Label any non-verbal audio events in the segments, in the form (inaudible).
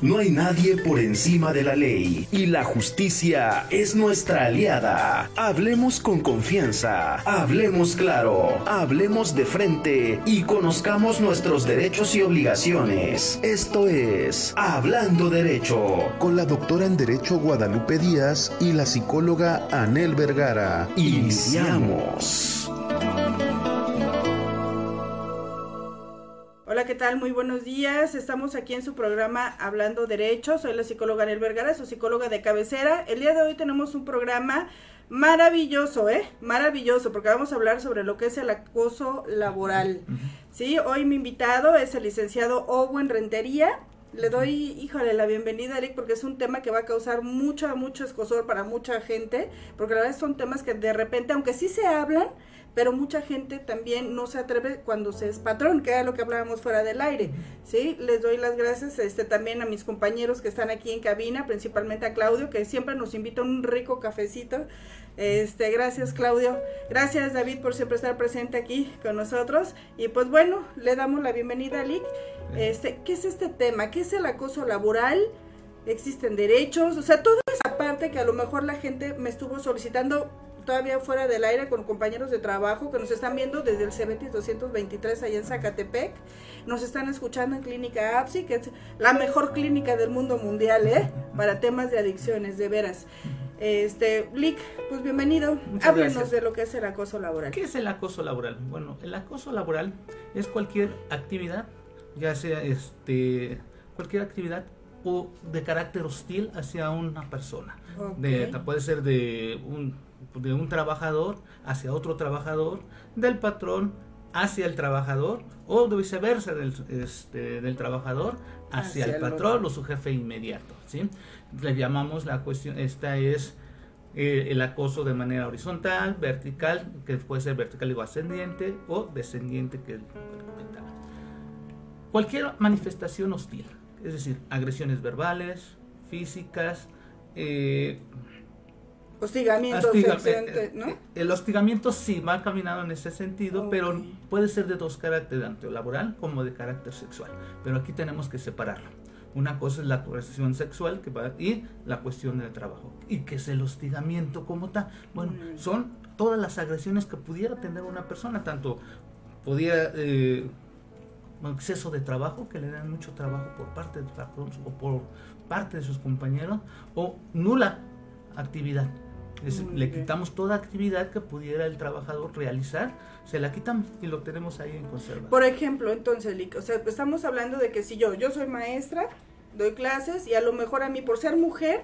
No hay nadie por encima de la ley y la justicia es nuestra aliada. Hablemos con confianza, hablemos claro, hablemos de frente y conozcamos nuestros derechos y obligaciones. Esto es Hablando Derecho con la doctora en Derecho Guadalupe Díaz y la psicóloga Anel Vergara. Iniciamos. Hola, ¿qué tal? Muy buenos días. Estamos aquí en su programa Hablando Derecho. Soy la psicóloga Anel Vergara, su psicóloga de cabecera. El día de hoy tenemos un programa maravilloso, ¿eh? Maravilloso, porque vamos a hablar sobre lo que es el acoso laboral. Sí, hoy mi invitado es el licenciado Owen Rentería. Le doy, híjole, la bienvenida, Eric, porque es un tema que va a causar mucho, mucho escosor para mucha gente, porque la verdad son temas que de repente, aunque sí se hablan, pero mucha gente también no se atreve cuando se es patrón, que era lo que hablábamos fuera del aire, ¿sí? Les doy las gracias este, también a mis compañeros que están aquí en cabina, principalmente a Claudio, que siempre nos invita a un rico cafecito. Este, gracias Claudio, gracias David por siempre estar presente aquí con nosotros. Y pues bueno, le damos la bienvenida a Lick. Este, ¿qué es este tema? ¿Qué es el acoso laboral? ¿Existen derechos? O sea, toda esa parte que a lo mejor la gente me estuvo solicitando todavía fuera del aire con compañeros de trabajo que nos están viendo desde el Cebetis 223 allá en Zacatepec. Nos están escuchando en Clínica APSI, que es la mejor clínica del mundo mundial, ¿eh? Para temas de adicciones, de veras. Este, Lick, pues bienvenido. Háblenos de lo que es el acoso laboral. ¿Qué es el acoso laboral? Bueno, el acoso laboral es cualquier actividad, ya sea este cualquier actividad o de carácter hostil hacia una persona. De, puede ser de un de un trabajador hacia otro trabajador, del patrón hacia el trabajador o de viceversa del, este, del trabajador hacia, el patrón o su jefe inmediato. ¿sí? Le llamamos la cuestión, esta es eh, el acoso de manera horizontal, vertical, que puede ser vertical o ascendiente, o descendiente, que Cualquier manifestación hostil, es decir, agresiones verbales, físicas, eh, Hostigamiento, eh, ¿no? El hostigamiento sí va caminando en ese sentido, pero puede ser de dos caracteres, tanto laboral como de carácter sexual. Pero aquí tenemos que separarlo. Una cosa es la cuestión sexual que va, y la cuestión del trabajo. ¿Y qué es el hostigamiento como tal? Bueno, mm. son todas las agresiones que pudiera tener una persona, tanto pudiera... Eh, exceso de trabajo, que le dan mucho trabajo por parte del patrón o por parte de sus compañeros, o nula actividad le quitamos toda actividad que pudiera el trabajador realizar, se la quitamos y lo tenemos ahí en conserva. Por ejemplo, entonces, o sea, estamos hablando de que si yo, yo soy maestra, doy clases y a lo mejor a mí por ser mujer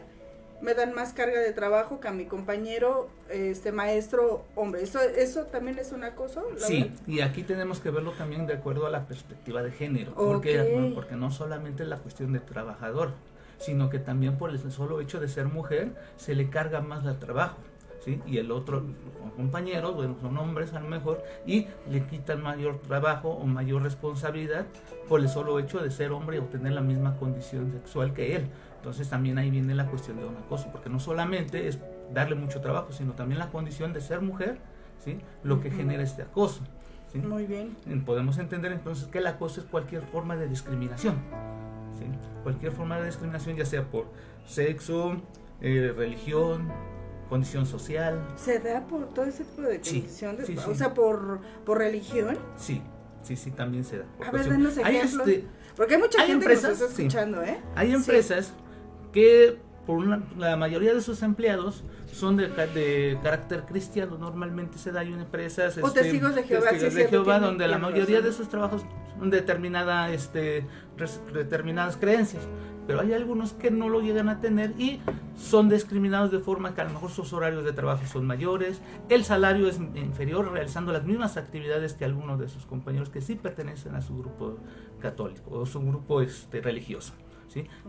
me dan más carga de trabajo que a mi compañero este maestro hombre. ¿Eso, eso también es un acoso? Sí, y aquí tenemos que verlo también de acuerdo a la perspectiva de género, porque, porque no solamente es la cuestión de trabajador, sino que también por el solo hecho de ser mujer se le carga más el trabajo. ¿Sí? y el otro compañero, bueno, son hombres a lo mejor, y le quitan mayor trabajo o mayor responsabilidad por el solo hecho de ser hombre o tener la misma condición sexual que él. Entonces también ahí viene la cuestión de un acoso, porque no solamente es darle mucho trabajo, sino también la condición de ser mujer, ¿sí? lo que genera este acoso. Muy bien. Podemos entender entonces que el acoso es cualquier forma de discriminación cualquier forma de discriminación, ya sea por sexo, eh, religión, condición social. ¿Se da por todo ese tipo de condición? o sea, por, por religión. Sí, sí, sí, también se da. A ver, denos ejemplos. Este, porque hay mucha gente que nos está escuchando, ¿eh? Hay empresas que por la mayoría de sus empleados son de, de, carácter cristiano, normalmente se da en empresas o este, testigos de Jehová, testigos de Jehová donde la mayoría de sus trabajos son determinada, este, determinadas creencias, pero hay algunos que no lo llegan a tener y son discriminados de forma que a lo mejor sus horarios de trabajo son mayores, el salario es inferior realizando las mismas actividades que algunos de sus compañeros que sí pertenecen a su grupo católico o su grupo este, religioso.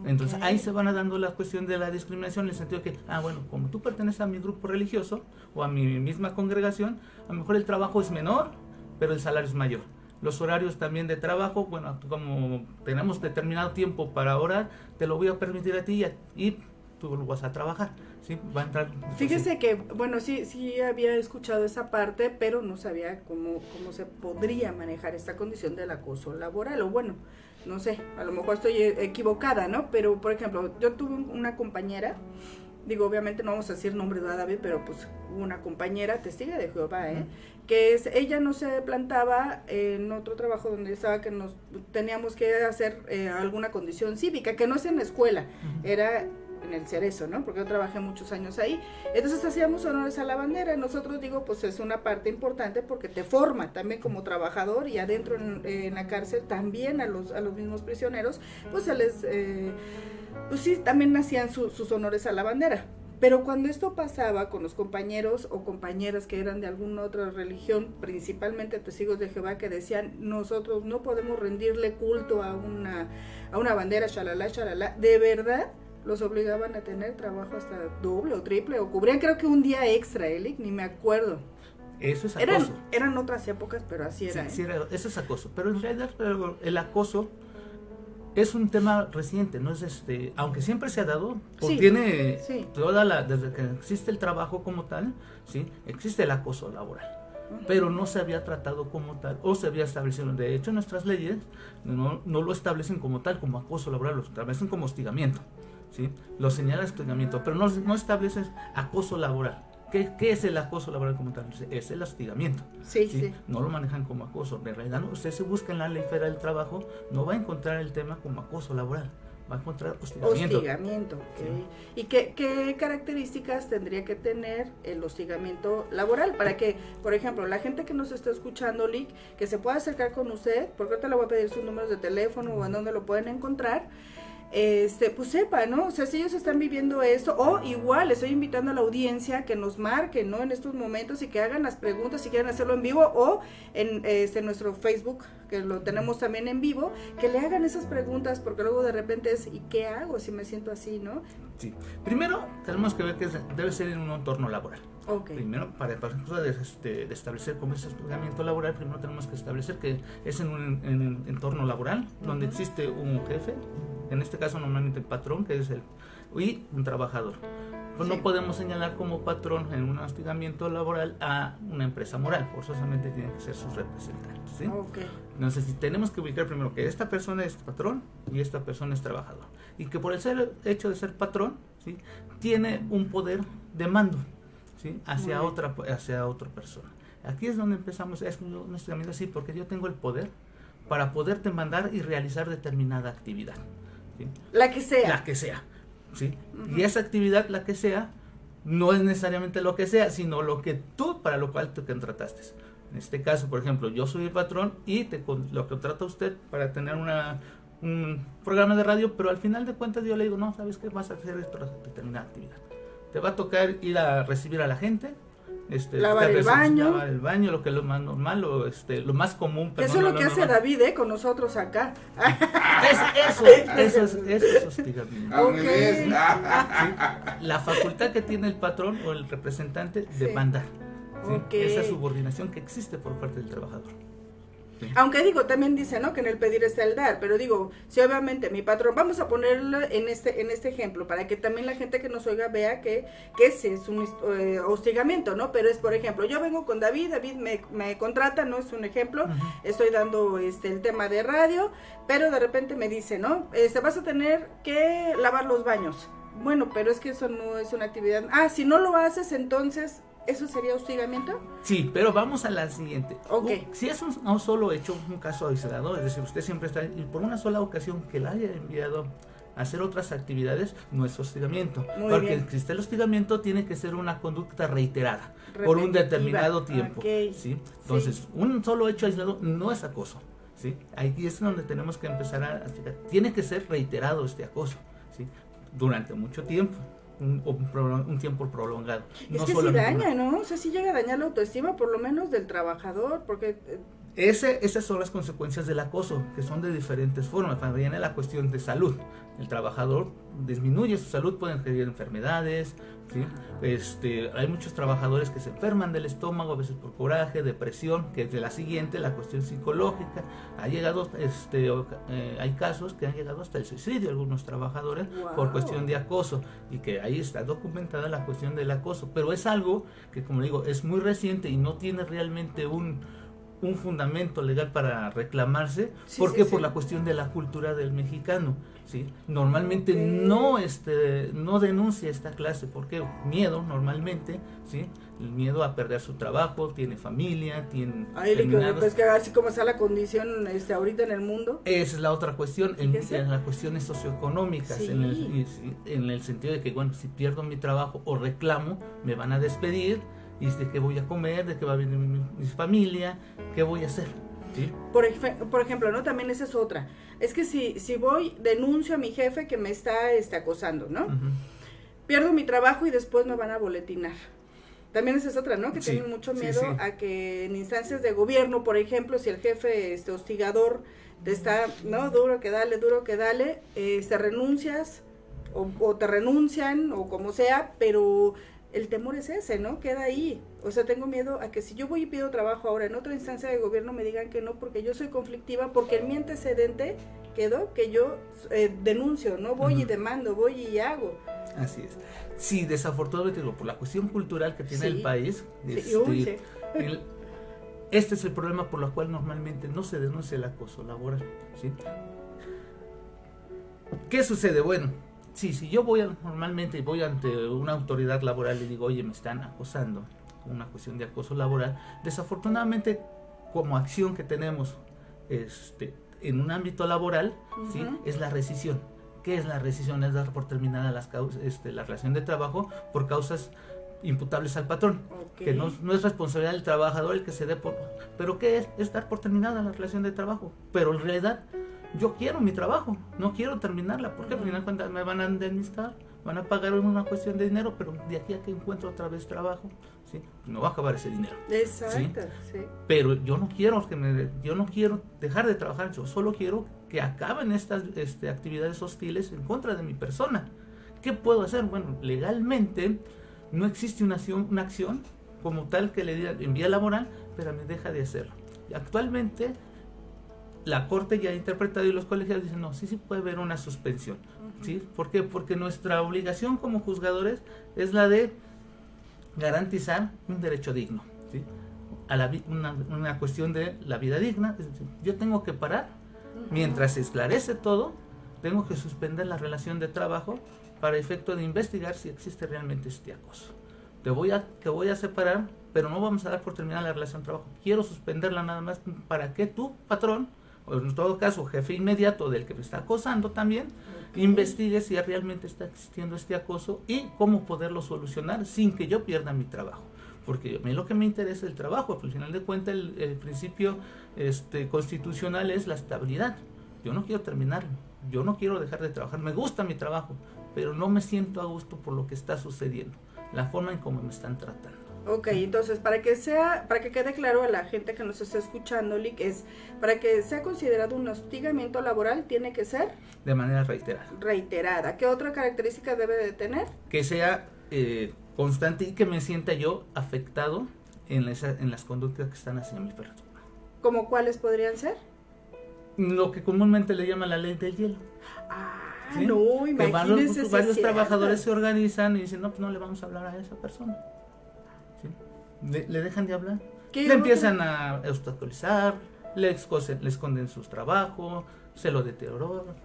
Entonces ahí se van dando la cuestión de la discriminación en el sentido que, ah, bueno, como tú perteneces a mi grupo religioso o a mi misma congregación, a lo mejor el trabajo es menor, pero el salario es mayor. Los horarios también de trabajo, bueno, como tenemos determinado tiempo para orar, te lo voy a permitir a ti y, tú lo vas a trabajar. ¿sí? Va a entrar, Fíjese que, bueno, sí, sí había escuchado esa parte, pero no sabía cómo, cómo se podría manejar esta condición del acoso laboral. O bueno, no sé, a lo mejor estoy equivocada, ¿no? Pero, por ejemplo, yo tuve una compañera, digo, obviamente no vamos a decir nombre de David, pero pues una compañera testiga de Jehová, ¿eh? Que es, ella no se plantaba en otro trabajo donde estaba que nos teníamos que hacer eh, alguna condición cívica, que no es en la escuela, era en el Cerezo, ¿no? Porque yo trabajé muchos años ahí. Entonces hacíamos honores a la bandera. Nosotros digo, pues es una parte importante porque te forma también como trabajador y adentro en, la cárcel también a los, a los mismos prisioneros, pues se les, eh, pues sí, también hacían sus honores a la bandera. Pero cuando esto pasaba con los compañeros o compañeras que eran de alguna otra religión, principalmente testigos de Jehová, que decían, nosotros no podemos rendirle culto a una, a una bandera, shalala, shalala, de verdad, los obligaban a tener trabajo hasta doble o triple, o cubrían creo que un día extra, Eli, ni me acuerdo. Eso es acoso. Eran, otras épocas, pero así era. Sí, ¿eh? era. Eso es acoso. Pero en realidad el acoso es un tema reciente, no es este, aunque siempre se ha dado, tiene toda la, desde que existe el trabajo como tal, sí, existe el acoso laboral. Pero no se había tratado como tal, o se había establecido. De hecho, nuestras leyes no, no lo establecen como tal, como acoso laboral, lo establecen como hostigamiento. ¿Sí? Lo señala hostigamiento, pero no, no estableces acoso laboral. ¿Qué, ¿Qué, es el acoso laboral como tal? Es el hostigamiento. Sí, sí. No lo manejan como acoso. De realidad, usted se busca en la ley federal del trabajo, no va a encontrar el tema como acoso laboral. Va a encontrar hostigamiento. Hostigamiento, ¿Y qué, qué, características tendría que tener el hostigamiento laboral? Para que, por ejemplo, la gente que nos está escuchando, Lick, que se pueda acercar con usted, porque ahorita le voy a pedir sus números de teléfono o en dónde lo pueden encontrar este, pues sepa, ¿no? O sea, si ellos están viviendo esto, o igual estoy invitando a la audiencia que nos marque, ¿no? En estos momentos y que hagan las preguntas si quieren hacerlo en vivo o en este, nuestro Facebook, que lo tenemos también en vivo, que le hagan esas preguntas, porque luego de repente es, ¿y qué hago si me siento así, no? Sí. Primero, tenemos que ver que debe ser en un entorno laboral. Primero, para, para de, este, de, establecer como ese estudiamiento laboral, primero tenemos que establecer que es en un, entorno laboral, donde existe un jefe, en este caso normalmente el patrón, que es el, y un trabajador. Pues no podemos señalar como patrón en un hostigamiento laboral a una empresa moral, forzosamente tienen que ser sus representantes. ¿sí? Entonces, tenemos que ubicar primero que esta persona es patrón y esta persona es trabajador. Y que por el ser, hecho de ser patrón, ¿sí? tiene un poder de mando ¿sí? hacia, otra, hacia otra persona. Aquí es donde empezamos, es un hostigamiento así, porque yo tengo el poder para poderte mandar y realizar determinada actividad. La que sea. La que sea. ¿sí? Y esa actividad, la que sea, no es necesariamente lo que sea, sino lo que tú, para lo cual te contrataste. En este caso, por ejemplo, yo soy el patrón y te, lo contrata usted para tener una, un programa de radio, pero al final de cuentas yo le digo, no, ¿sabes qué? Vas a hacer esto, determinada actividad. Te va a tocar ir a recibir a la gente, este, lavar el baño. Lavar el baño, lo que es lo más normal, lo, este, lo más común. eso es lo, que hace David ¿eh? con nosotros acá. eso, (laughs) eso, es, eso es hostigamiento. la facultad que tiene el patrón o el representante de mandar. Esa subordinación que existe por parte del trabajador. Aunque digo, también dice, ¿no? Que en el pedir está el dar, pero digo, si obviamente mi patrón, vamos a ponerlo en este, en este ejemplo, para que también la gente que nos oiga vea que, que ese es un eh, hostigamiento, ¿no? Pero es, por ejemplo, yo vengo con David, David me, me contrata, ¿no? Es un ejemplo, estoy dando este el tema de radio, pero de repente me dice, ¿no? Este, vas a tener que lavar los baños. Bueno, pero es que eso no es una actividad. Ah, si no lo haces, entonces ¿Eso sería hostigamiento? Sí, pero vamos a la siguiente. Ok. Si es un, no solo hecho un caso aislado, es decir, usted siempre está, y por una sola ocasión que la haya enviado a hacer otras actividades, no es hostigamiento. porque bien. existe el hostigamiento, tiene que ser una conducta reiterada por un determinado tiempo. ¿sí? Entonces, un solo hecho aislado no es acoso. ¿sí? Ahí es donde tenemos que empezar a, a Tiene que ser reiterado este acoso. ¿sí? Durante mucho tiempo un, un, tiempo prolongado. Es que si daña, ¿no? O sea, si llega a dañar la autoestima, por lo menos del trabajador, porque... Ese, esas son las consecuencias del acoso, que son de diferentes formas. Cuando viene la cuestión de salud, el trabajador disminuye su salud, pueden tener enfermedades, este, hay muchos trabajadores que se enferman del estómago, a veces por coraje, depresión, que es de la siguiente, la cuestión psicológica. Ha llegado, este, eh, hay casos que han llegado hasta el suicidio algunos trabajadores por cuestión de acoso y que ahí está documentada la cuestión del acoso. Pero es algo que, como digo, es muy reciente y no tiene realmente un, un fundamento legal para reclamarse, Sí, porque sí, por sí. la cuestión de la cultura del mexicano, ¿sí? Normalmente no este no denuncia esta clase, porque miedo normalmente, ¿sí? El miedo a perder su trabajo, tiene familia, tiene Ay, pues que así como está la condición este, ahorita en el mundo. esa es la otra cuestión, en, en las cuestiones socioeconómicas, en, el, en el sentido de que, bueno, si pierdo mi trabajo o reclamo, me van a despedir, y de qué voy a comer, de qué va a venir mi, mi familia, qué voy a hacer. ¿sí? Por, ejemplo, ¿no? También esa es otra. Es que si, si voy, denuncio a mi jefe que me está este, acosando, ¿no? Pierdo mi trabajo y después me van a boletinar. También esa es otra, ¿no? Que Sí, tienen mucho miedo sí. a que en instancias de gobierno, por ejemplo, si el jefe este hostigador te está, ¿no? Duro que dale, duro que dale, este renuncias o, o te renuncian o como sea, pero el temor es ese, ¿no? Queda ahí. O sea, tengo miedo a que si yo voy y pido trabajo ahora en otra instancia de gobierno me digan que no porque yo soy conflictiva, porque en mi antecedente quedó que yo eh, denuncio, no voy y demando, voy y hago. Así es. Sí, desafortunadamente, digo, por la cuestión cultural que tiene Sí. el país, Sí, este, el- este es el problema por el cual normalmente no se denuncia el acoso laboral. ¿sí? ¿Qué sucede? Bueno, sí, si yo voy a- normalmente voy ante una autoridad laboral y digo, oye, me están acosando, una cuestión de acoso laboral, desafortunadamente, como acción que tenemos este, en un ámbito laboral, ¿sí? Ujú. es la rescisión. ¿Qué es la rescisión? Es dar por terminada las causas, este, la relación de trabajo por causas imputables al patrón. Ok. Que no, no es responsabilidad del trabajador el que se dé por... ¿Pero qué es? Es dar por terminada la relación de trabajo. Pero en realidad yo quiero mi trabajo, no quiero terminarla. Porque al final me van a indemnizar, van a pagar una cuestión de dinero, pero de aquí a que encuentro otra vez trabajo, ¿sí? no va a acabar ese dinero. Exacto, sí. Pero yo no quiero que me, yo no quiero dejar de trabajar, yo solo quiero que acaben estas este, actividades hostiles en contra de mi persona. ¿Qué puedo hacer? Bueno, legalmente no existe una acción, una acción como tal que le diga en vía laboral, pero me deja de hacerlo. Actualmente la corte ya ha interpretado y los colegios dicen, no, sí, sí puede haber una suspensión. ¿sí? ¿Por qué? Porque nuestra obligación como juzgadores es la de garantizar un derecho digno. ¿sí? A la, una, una cuestión de la vida digna. es decir, yo tengo que parar, mientras se esclarece todo, tengo que suspender la relación de trabajo para efecto de investigar si existe realmente este acoso. Te voy a, te voy a separar, pero no vamos a dar por terminar la relación de trabajo. Quiero suspenderla nada más para que tu patrón, o en todo caso jefe inmediato del que me está acosando también, investigue si realmente está existiendo este acoso y cómo poderlo solucionar sin que yo pierda mi trabajo. Porque a mí lo que me interesa es el trabajo, al final de cuentas el, el principio este, constitucional es la estabilidad. Yo no quiero terminarlo, yo no quiero dejar de trabajar, me gusta mi trabajo, pero no me siento a gusto por lo que está sucediendo, la forma en cómo me están tratando. Ok, entonces para que sea, para que quede claro a la gente que nos está escuchando, Lick, es para que sea considerado un hostigamiento laboral tiene que ser De manera reiterada. reiterada. ¿Qué otra característica debe de tener? Que sea eh, constante y que me sienta yo afectado en, esa- en las conductas que están hacia mi persona. ¿Como cuáles podrían ser? Lo que comúnmente le llama la ley del hielo. Ah, ¿sí? no, que imagínense. varios, es varios trabajadores se organizan y dicen, no, pues no le vamos a hablar a esa persona. Le, le dejan de hablar. ¿Qué Le empiezan a obstaculizar, le, escosen- le esconden sus trabajos, se lo deterioran.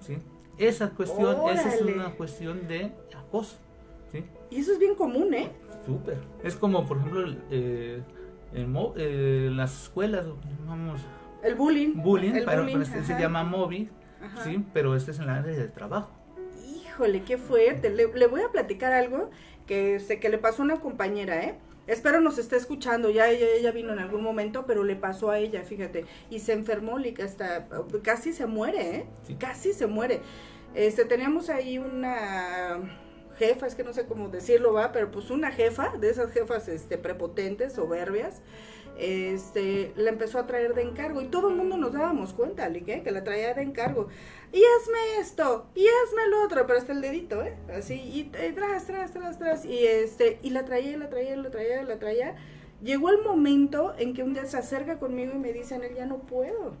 ¿sí? Esa cuestión, esa es Órale. una cuestión de acoso. ¿sí? Y eso es bien común, ¿eh? Súper. Es como, por ejemplo, eh, mo- eh, en las escuelas, vamos, El bullying. bullying, El pero, bullying, pero este se llama móvil, Ajá. ¿sí? pero este es en la área de trabajo. Híjole, qué fuerte. Le, le voy a platicar algo que sé que le pasó a una compañera, ¿eh? Espero nos esté escuchando, ya ella, ella vino en algún momento, pero le pasó a ella, fíjate, y se enfermó, hasta casi se muere, ¿eh? Sí. Casi se muere. Este, teníamos ahí una jefa, es que no sé cómo decirlo, va, pero pues una jefa, de esas jefas este, prepotentes, soberbias, este, la empezó a traer de encargo y todo el mundo nos dábamos cuenta, Lick, ¿eh? que la traía de encargo. Y hazme esto, y hazme lo otro, pero hasta el dedito, ¿eh? Así, y, y tras, tras, tras, tras, y este, y la traía, la traía, la traía, la traía. Llegó el momento en que un día se acerca conmigo y me dice, él ya no puedo,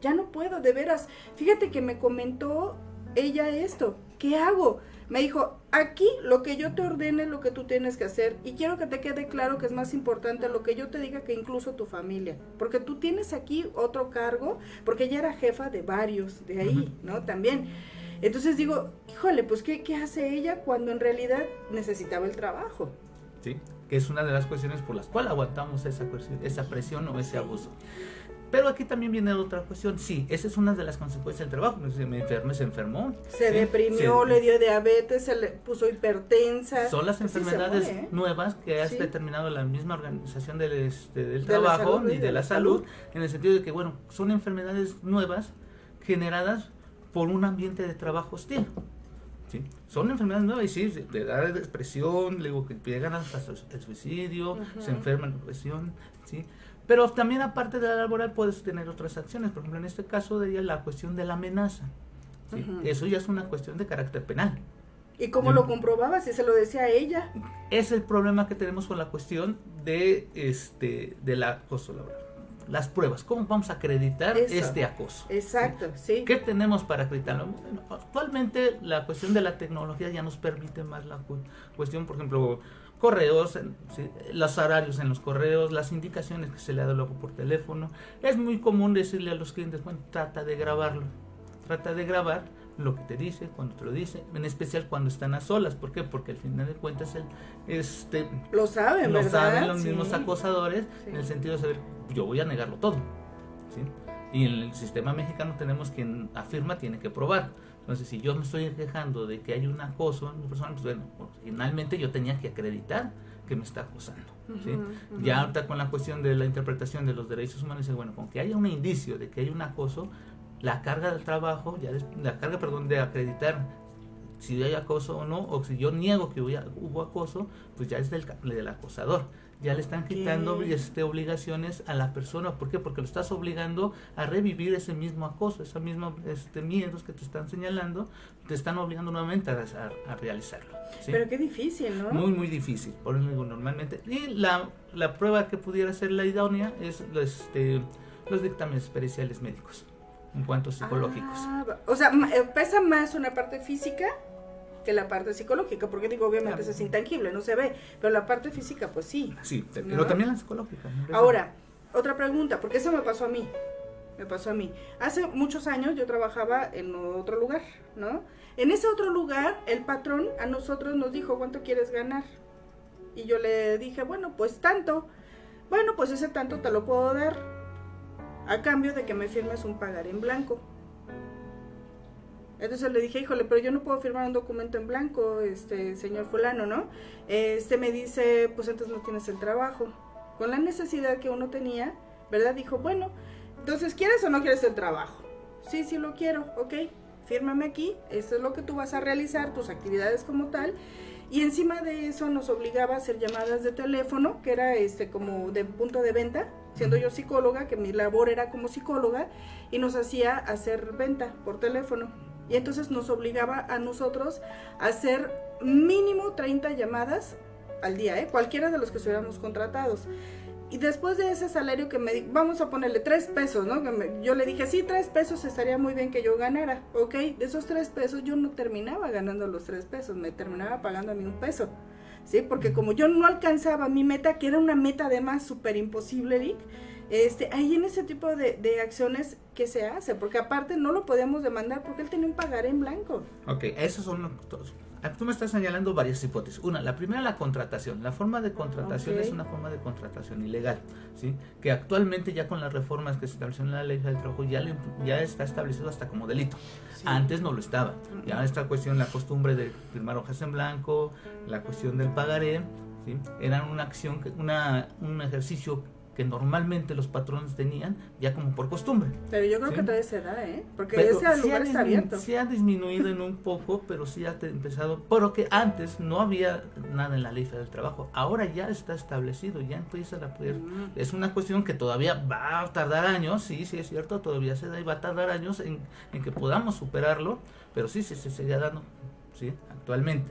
ya no puedo, de veras. Fíjate que me comentó ella esto, ¿qué hago? Me dijo, aquí lo que yo te ordene es lo que tú tienes que hacer y quiero que te quede claro que es más importante lo que yo te diga que incluso tu familia, porque tú tienes aquí otro cargo, porque ella era jefa de varios de ahí, ¿no? También. Entonces digo, híjole, pues ¿qué, ¿qué hace ella cuando en realidad necesitaba el trabajo? Sí, que es una de las cuestiones por las cuales aguantamos esa, esa presión o ese abuso. Pero aquí también viene otra cuestión. Sí, esa es una de las consecuencias del trabajo. Se me enfermó, se enfermó. Se deprimió, le dio diabetes, se le puso hipertensa. Son las enfermedades ¿eh? nuevas que ha determinado la misma organización del, este, del trabajo y de, la, salud, en el sentido de que, bueno, son enfermedades nuevas generadas por un ambiente de trabajo hostil. ¿sí? Son enfermedades nuevas y sí, de dar depresión, luego que llegan hasta el suicidio, se enferman de depresión, ¿sí? Pero también aparte de la laboral puedes tener otras acciones, por ejemplo en este caso de la cuestión de la amenaza. Eso ya es una cuestión de carácter penal. ¿Y cómo lo comprobaba si se lo decía a ella? Es el problema que tenemos con la cuestión de este del acoso laboral. Las pruebas, ¿cómo vamos a acreditar este acoso? Exacto, ¿sí? ¿Qué tenemos para acreditarlo? actualmente la cuestión de la tecnología ya nos permite más la cuestión, por ejemplo, correos, los horarios en los correos, las indicaciones que se le da luego por teléfono. Es muy común decirle a los clientes, bueno, trata de grabarlo, trata de grabar lo que te dice, cuando te lo dice, en especial cuando están a solas. ¿Por qué? Porque al final de cuentas el, este, lo saben, lo saben los mismos acosadores en el sentido de saber, yo voy a negarlo todo. Y en el sistema mexicano tenemos quien afirma, tiene que probar. Entonces, si yo me estoy quejando de que hay un acoso en mi persona, pues bueno, finalmente yo tenía que acreditar que me está acosando. Ya ahorita con la cuestión de la interpretación de los derechos humanos, bueno, con que haya un indicio de que hay un acoso, la carga del trabajo, ya la carga, perdón, de acreditar si hay acoso o no, o si yo niego que hubo acoso, pues ya es del, del acosador ya le están quitando este, obligaciones a la persona. ¿Por qué? Porque lo estás obligando a revivir ese mismo acoso, esos mismos este, miedos que te están señalando, te están obligando nuevamente a, realizarlo. Pero qué difícil, ¿no? Muy, muy difícil, por eso digo normalmente. Y la, la prueba que pudiera ser la idónea es este, los dictámenes periciales médicos en cuanto psicológicos. Ah, o sea, eh, pesa más una parte física que la parte psicológica, porque digo, obviamente eso es intangible, no se ve, pero la parte física, pues sí. Sí, pero también la psicológica. Ahora, otra pregunta, porque eso me pasó a mí, me pasó a mí. Hace muchos años yo trabajaba en otro lugar, ¿no? En ese otro lugar, el patrón a nosotros nos dijo, ¿cuánto quieres ganar? Y yo le dije, bueno, pues tanto. Bueno, pues ese tanto te lo puedo dar a cambio de que me firmes un pagar en blanco. Entonces le dije, híjole, pero yo no puedo firmar un documento en blanco, este señor fulano, ¿no? Este me dice, pues entonces no tienes el trabajo. Con la necesidad que uno tenía, ¿verdad? Dijo, bueno, entonces, ¿quieres o no quieres el trabajo? Sí, sí lo quiero, ok, fírmame aquí, esto es lo que tú vas a realizar, tus actividades como tal. Y encima de eso nos obligaba a hacer llamadas de teléfono, que era este como de punto de venta, siendo yo psicóloga, que mi labor era como psicóloga, y nos hacía hacer venta por teléfono. Y entonces nos obligaba a nosotros a hacer mínimo 30 llamadas al día, ¿eh? cualquiera de los que estuviéramos contratados. Y después de ese salario que me vamos a ponerle tres pesos, ¿no? yo le dije, sí, tres pesos estaría muy bien que yo ganara, ¿ok? De esos tres pesos yo no terminaba ganando los tres pesos, me terminaba pagando a mí un peso, ¿sí? Porque como yo no alcanzaba mi meta, que era una meta además súper imposible, Rick, este, ahí en ese tipo de, de, acciones, ¿qué se hace? Porque aparte no lo podíamos demandar porque él tenía un pagar en blanco. Ok, esos son todos. Ah, tú me estás señalando varias hipótesis. Una, la primera, la contratación. La forma de contratación es una forma de contratación ilegal, ¿sí? Que actualmente ya con las reformas que se establecieron en la ley del trabajo ya, ya está establecido hasta como delito. Antes no lo estaba. Ya esta cuestión, la costumbre de firmar hojas en blanco, la cuestión del pagaré, ¿sí? Eran una acción, una, un ejercicio que normalmente los patrones tenían ya como por costumbre. Pero yo creo que todavía se da, ¿eh? Porque ese lugar está abierto. Se ha disminuido en un poco, pero sí ha empezado, pero que antes no había nada en la ley del trabajo, ahora ya está establecido, ya empieza a poder, mm. es una cuestión que todavía va a tardar años, sí, sí es cierto, todavía se da y va a tardar años en, en que podamos superarlo, pero sí, sí se sigue dando, sí, actualmente.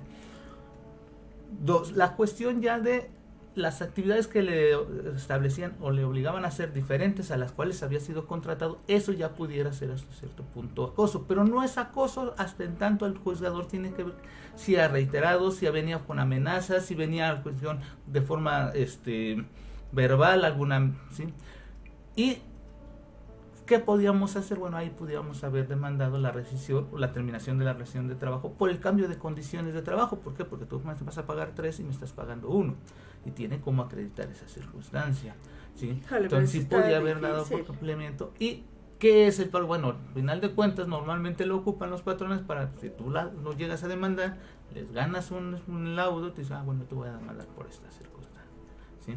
Dos, la cuestión ya de las actividades que le establecían o le obligaban a hacer diferentes a las cuales había sido contratado, eso ya pudiera ser hasta cierto punto acoso. Pero no es acoso hasta en tanto el juzgador tiene que ver si ha reiterado, si venía con amenazas, si venía a cuestión de forma este, verbal, alguna... ¿sí? Y ¿Qué podíamos hacer? Bueno, ahí podíamos haber demandado la rescisión o la terminación de la relación de trabajo por el cambio de condiciones de trabajo. ¿Por qué? Porque tú me vas a pagar tres y me estás pagando uno. Y tiene cómo acreditar esa circunstancia. ¿sí? Entonces sí podía haber dado por complemento. ¿Y qué es el pago? Bueno, al final de cuentas normalmente lo ocupan los patrones para, si tú no llegas a demandar, les ganas un, un laudo, te dicen, ah, bueno, te voy a demandar por esta circunstancia. ¿sí?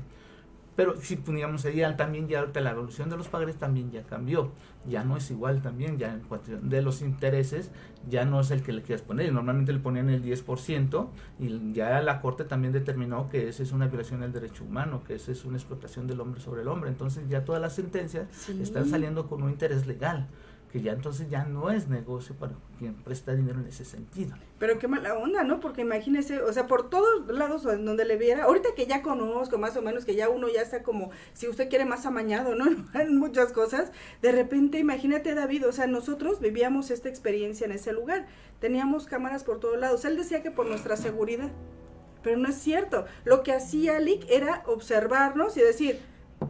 Pero si poníamos ahí también ya la evolución de los padres también ya cambió. Ya no es igual también, ya en cuestión de los intereses, ya no es el que le quieras poner. Normalmente le ponían el 10% y ya la Corte también determinó que esa es una violación del derecho humano, que esa es una explotación del hombre sobre el hombre. Entonces ya todas las sentencias están saliendo con un interés legal que ya entonces ya no es negocio para quien presta dinero en ese sentido. Pero qué mala onda, ¿no? Porque imagínese, o sea, por todos lados donde le viera, ahorita que ya conozco más o menos, que ya uno ya está como, si usted quiere más amañado, ¿no? (laughs) en muchas cosas, de repente, imagínate David, o sea, nosotros vivíamos esta experiencia en ese lugar, teníamos cámaras por todos lados, él decía que por nuestra seguridad, pero no es cierto, lo que hacía Lick era observarnos y decir,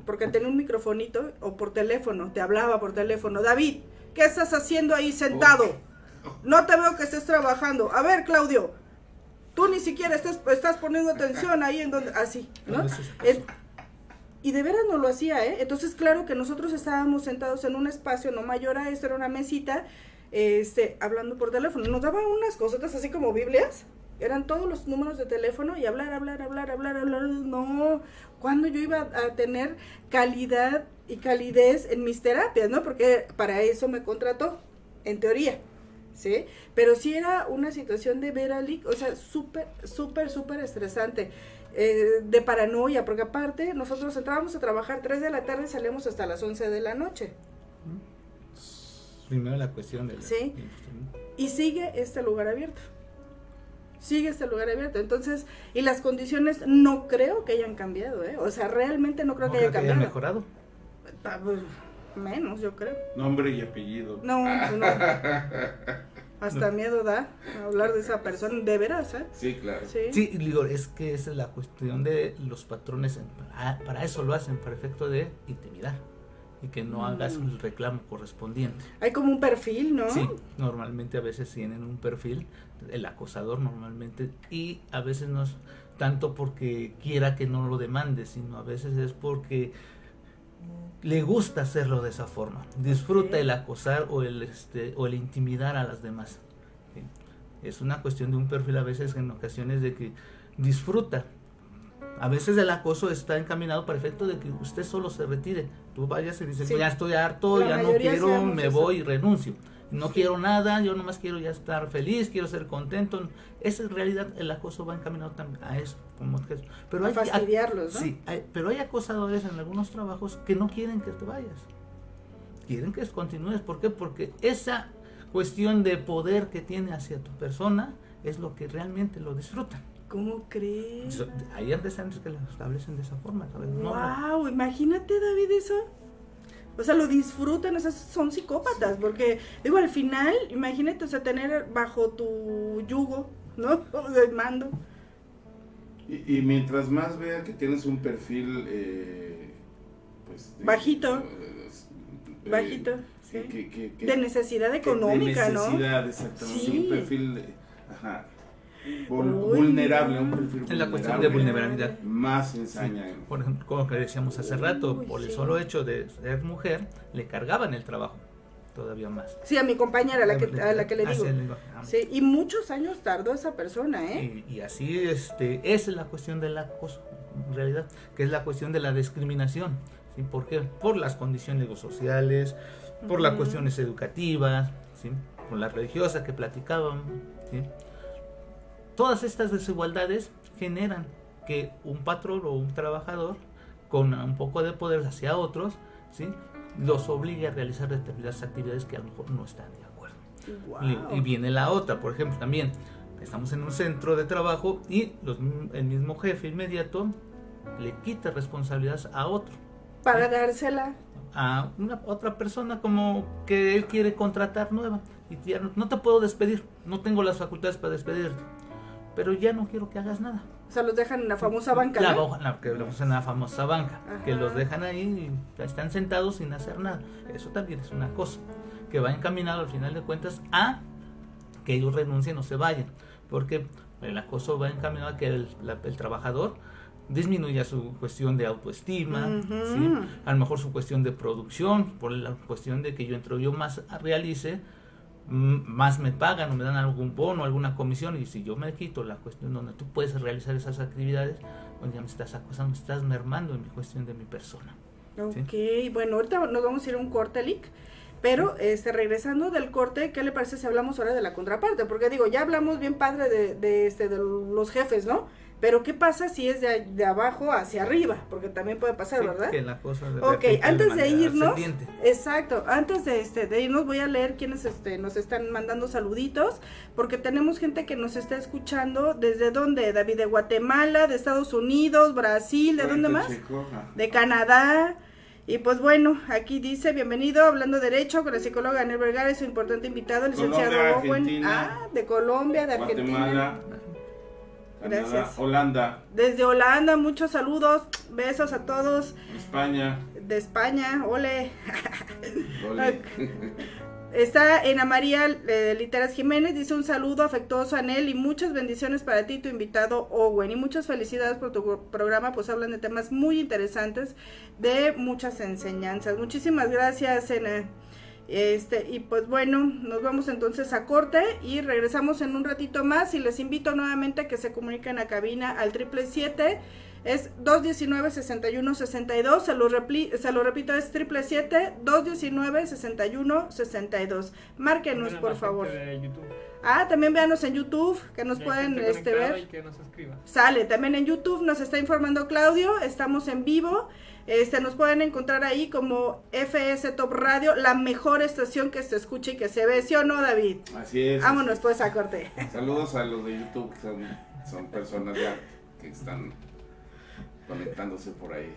porque tenía un microfonito o por teléfono, te hablaba por teléfono, David, ¿Qué estás haciendo ahí sentado? No te veo que estés trabajando. A ver, Claudio, tú ni siquiera estás, estás poniendo atención ahí en donde, así, ¿no? y de veras no lo hacía, ¿eh? Entonces, claro que nosotros estábamos sentados en un espacio no mayor a esto, era una mesita, este, hablando por teléfono. Nos daban unas cositas así como Biblias, eran todos los números de teléfono y hablar, hablar, hablar, hablar, hablar. No, cuando yo iba a tener calidad y calidez en mis terapias, ¿no? Porque para eso me contrató, en teoría, ¿sí? Pero sí era una situación de ver o sea, súper, súper, súper estresante, eh, de paranoia, porque aparte nosotros entrábamos a trabajar 3 de la tarde y salíamos hasta las 11 de la noche. Primero la cuestión de Sí, y sigue este lugar abierto sigue este lugar abierto. Entonces, y las condiciones no creo que hayan cambiado, ¿eh? O sea, realmente no creo que haya cambiado. Que mejorado? Pues, menos, yo creo. Nombre y apellido. No, no. Hasta miedo da hablar de esa persona, de veras, ¿eh? Sí, claro. Sí, sí digo, es que esa es la cuestión de los patrones, para, para eso lo hacen, para efecto de intimidar y que no hagas mm. el reclamo correspondiente. Hay como un perfil, ¿no? Sí, normalmente a veces tienen un perfil, el acosador normalmente, y a veces no es tanto porque quiera que no lo demande, sino a veces es porque le gusta hacerlo de esa forma, disfruta el acosar o el, este, o el intimidar a las demás. Es una cuestión de un perfil a veces en ocasiones de que disfruta a veces el acoso está encaminado para efecto de que usted solo se retire. Tú vayas y dices, ya estoy harto, ya no quiero, me voy y renuncio. No quiero nada, yo nomás quiero ya estar feliz, quiero ser contento. Esa en realidad el acoso va encaminado también a eso. Como que, pero a hay, fastidiarlos, ¿no? Sí, pero hay acosadores en algunos trabajos que no quieren que te vayas. Quieren que continúes. ¿Por qué? Porque esa cuestión de poder que tiene hacia tu persona es lo que realmente lo disfrutan. ¿Cómo crees? Hay antecedentes que lo establecen de esa forma, ¿sabes? wow, imagínate David eso. O sea, lo disfrutan, o sea, son psicópatas, porque digo, al final, imagínate, o sea, tener bajo tu yugo, ¿no? (laughs) De mando. Y, mientras más vea que tienes un perfil, eh, pues... Bajito. Eh, Bajito, sí. de necesidad económica, ¿no? De necesidad, exactamente. Sí. Un perfil, ajá vulnerable, un perfil En la cuestión de vulnerabilidad. Más ensaña. Por ejemplo, como que decíamos hace rato, por el solo hecho de ser mujer, le cargaban el trabajo todavía más. Sí, a mi compañera, a la que, a la que le digo. Sí, y muchos años tardó esa persona, ¿eh? Y, así, este, esa es la cuestión del acoso, en realidad, que es la cuestión de la discriminación. ¿sí? ¿Por qué? Por las condiciones sociales, por las cuestiones educativas, ¿sí? por la religiosa que platicaban, ¿sí? Todas estas desigualdades generan que un patrón o un trabajador con un poco de poder hacia otros, ¿sí? los obligue a realizar determinadas actividades que a lo mejor no están de acuerdo. Y, viene la otra, por ejemplo, también estamos en un centro de trabajo y el mismo jefe inmediato le quite responsabilidad a otro. Para dársela a una otra persona como que él quiere contratar nueva y ya no, te puedo despedir, no tengo las facultades para despedirte, pero ya no quiero que hagas nada. O sea, los dejan en la famosa banca. La, la, que en la famosa banca, que los dejan ahí y están sentados sin hacer nada. Eso también es una cosa que va encaminado al final de cuentas a que ellos renuncien o se vayan, porque el acoso va encaminado a que el, el trabajador disminuya su cuestión de autoestima, a lo mejor su cuestión de producción, por la cuestión de que yo entre yo más realice, más me pagan o me dan algún bono, alguna comisión, y si yo me quito la cuestión donde tú puedes realizar esas actividades, pues ya me estás acosando, me estás mermando en mi cuestión de mi persona. Ok, bueno, ahorita nos vamos a ir a un corte, Lick. Pero este, regresando del corte, ¿qué le parece si hablamos ahora de la contraparte? Porque digo, ya hablamos bien padre de, de, este, de los jefes, ¿no? Pero ¿qué pasa si es de, de abajo hacia arriba? Porque también puede pasar, ¿verdad? Que la cosa de ok, antes de, irnos, exacto, antes de, este, de irnos voy a leer quienes este, nos están mandando saluditos, porque tenemos gente que nos está escuchando, ¿desde dónde? David, de Guatemala, de Estados Unidos, Brasil, ¿de dónde más? De Canadá. Y pues bueno, aquí dice, bienvenido, hablando derecho con la psicóloga Anel Vergara y su importante invitado, el licenciado Owen. Ah, de Colombia, de Argentina. Gracias. Holanda. Desde Holanda, muchos saludos, besos a todos. España. De España, ole. ole. Está Ana María eh, Literas Jiménez, dice un saludo afectuoso a Nel y muchas bendiciones para ti, tu invitado Owen. Y muchas felicidades por tu programa, pues hablan de temas muy interesantes, de muchas enseñanzas. Muchísimas gracias, Ena. Este, y pues bueno, nos vamos entonces a corte y regresamos en un ratito más y les invito nuevamente a que se comuniquen a cabina al triple siete es 219-6162, se, lo se lo repito, es triple siete 219-6162. Márquenos, por favor. Ah, también véanos en YouTube, que nos pueden este, ver. Sale, también en YouTube nos está informando Claudio, estamos en vivo. Este, nos pueden encontrar ahí como FS Top Radio, la mejor estación que se escuche y que se ve, ¿sí o no, David? Así es. Vámonos pues a corte. Saludos a los de YouTube, que son, son personas ya que están conectándose por ahí.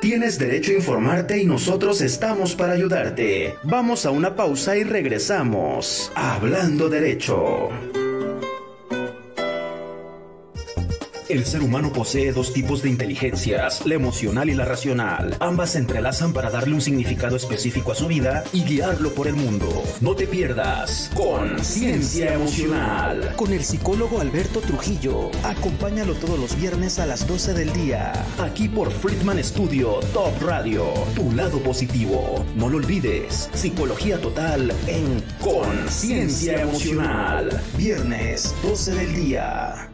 Tienes derecho a informarte y nosotros estamos para ayudarte. Vamos a una pausa y regresamos. Hablando derecho. El ser humano posee dos tipos de inteligencias, la emocional y la racional. Ambas se entrelazan para darle un significado específico a su vida y guiarlo por el mundo. No te pierdas Conciencia Emocional con el psicólogo Alberto Trujillo. Acompáñalo todos los viernes a las 12 del día. Aquí por Friedman Studio Top Radio. Tu lado positivo. No lo olvides. Psicología total en Conciencia Emocional. Viernes 12 del día.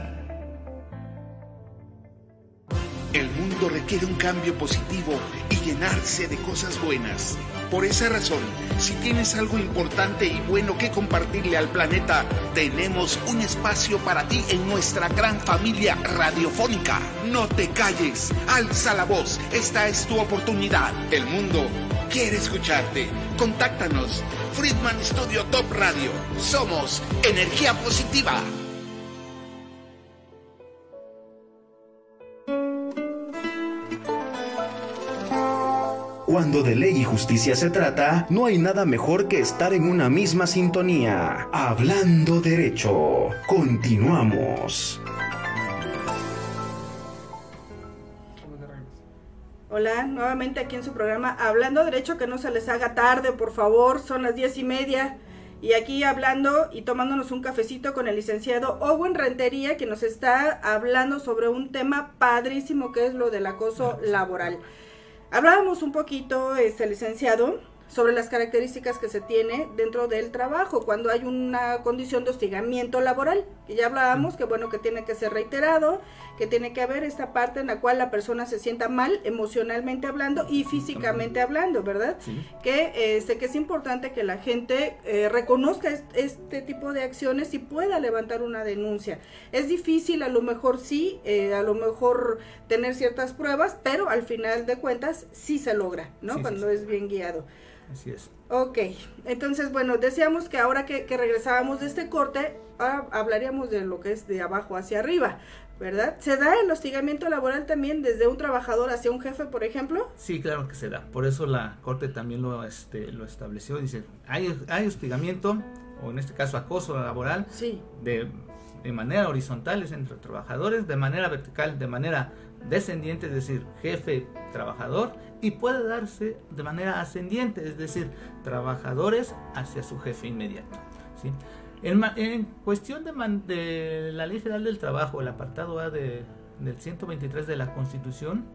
Requiere un cambio positivo y llenarse de cosas buenas. Por esa razón, si tienes algo importante y bueno que compartirle al planeta, tenemos un espacio para ti en nuestra gran familia radiofónica. No te calles, alza la voz, esta es tu oportunidad. El mundo quiere escucharte. Contáctanos. Friedman Studio Top Radio. Somos energía positiva. Cuando de ley y justicia se trata, no hay nada mejor que estar en una misma sintonía. Hablando derecho. Continuamos. Hola, nuevamente aquí en su programa Hablando Derecho, que no se les haga tarde, por favor, son las diez y media. Y aquí hablando y tomándonos un cafecito con el licenciado Owen Rentería, que nos está hablando sobre un tema padrísimo que es lo del acoso laboral. Hablábamos un poquito, este licenciado, sobre las características que se tiene dentro del trabajo, cuando hay una condición de hostigamiento laboral, que ya hablábamos, que bueno, que tiene que ser reiterado, que tiene que haber esta parte en la cual la persona se sienta mal emocionalmente hablando y físicamente hablando, ¿verdad? Que, este, que es importante que la gente eh, reconozca este tipo de acciones y pueda levantar una denuncia. Es difícil, a lo mejor sí, eh, a lo mejor tener ciertas pruebas, pero al final de cuentas sí se logra, ¿no? Cuando es bien guiado. Así es. Ok, entonces bueno, decíamos que ahora que, regresábamos de este corte, hablaríamos de lo que es de abajo hacia arriba, ¿verdad? ¿Se da el hostigamiento laboral también desde un trabajador hacia un jefe, por ejemplo? Sí, claro que se da. Por eso la Corte también lo, este, lo estableció. Dice, hay, hay hostigamiento, o en este caso acoso laboral, sí. de, de manera horizontal, es entre trabajadores, de manera vertical, de manera descendiente, es decir, jefe, trabajador, y puede darse de manera ascendiente, es decir, trabajadores hacia su jefe inmediato. ¿sí? En, cuestión de, de, la Ley Federal del Trabajo, el apartado A de, del 123 de la Constitución,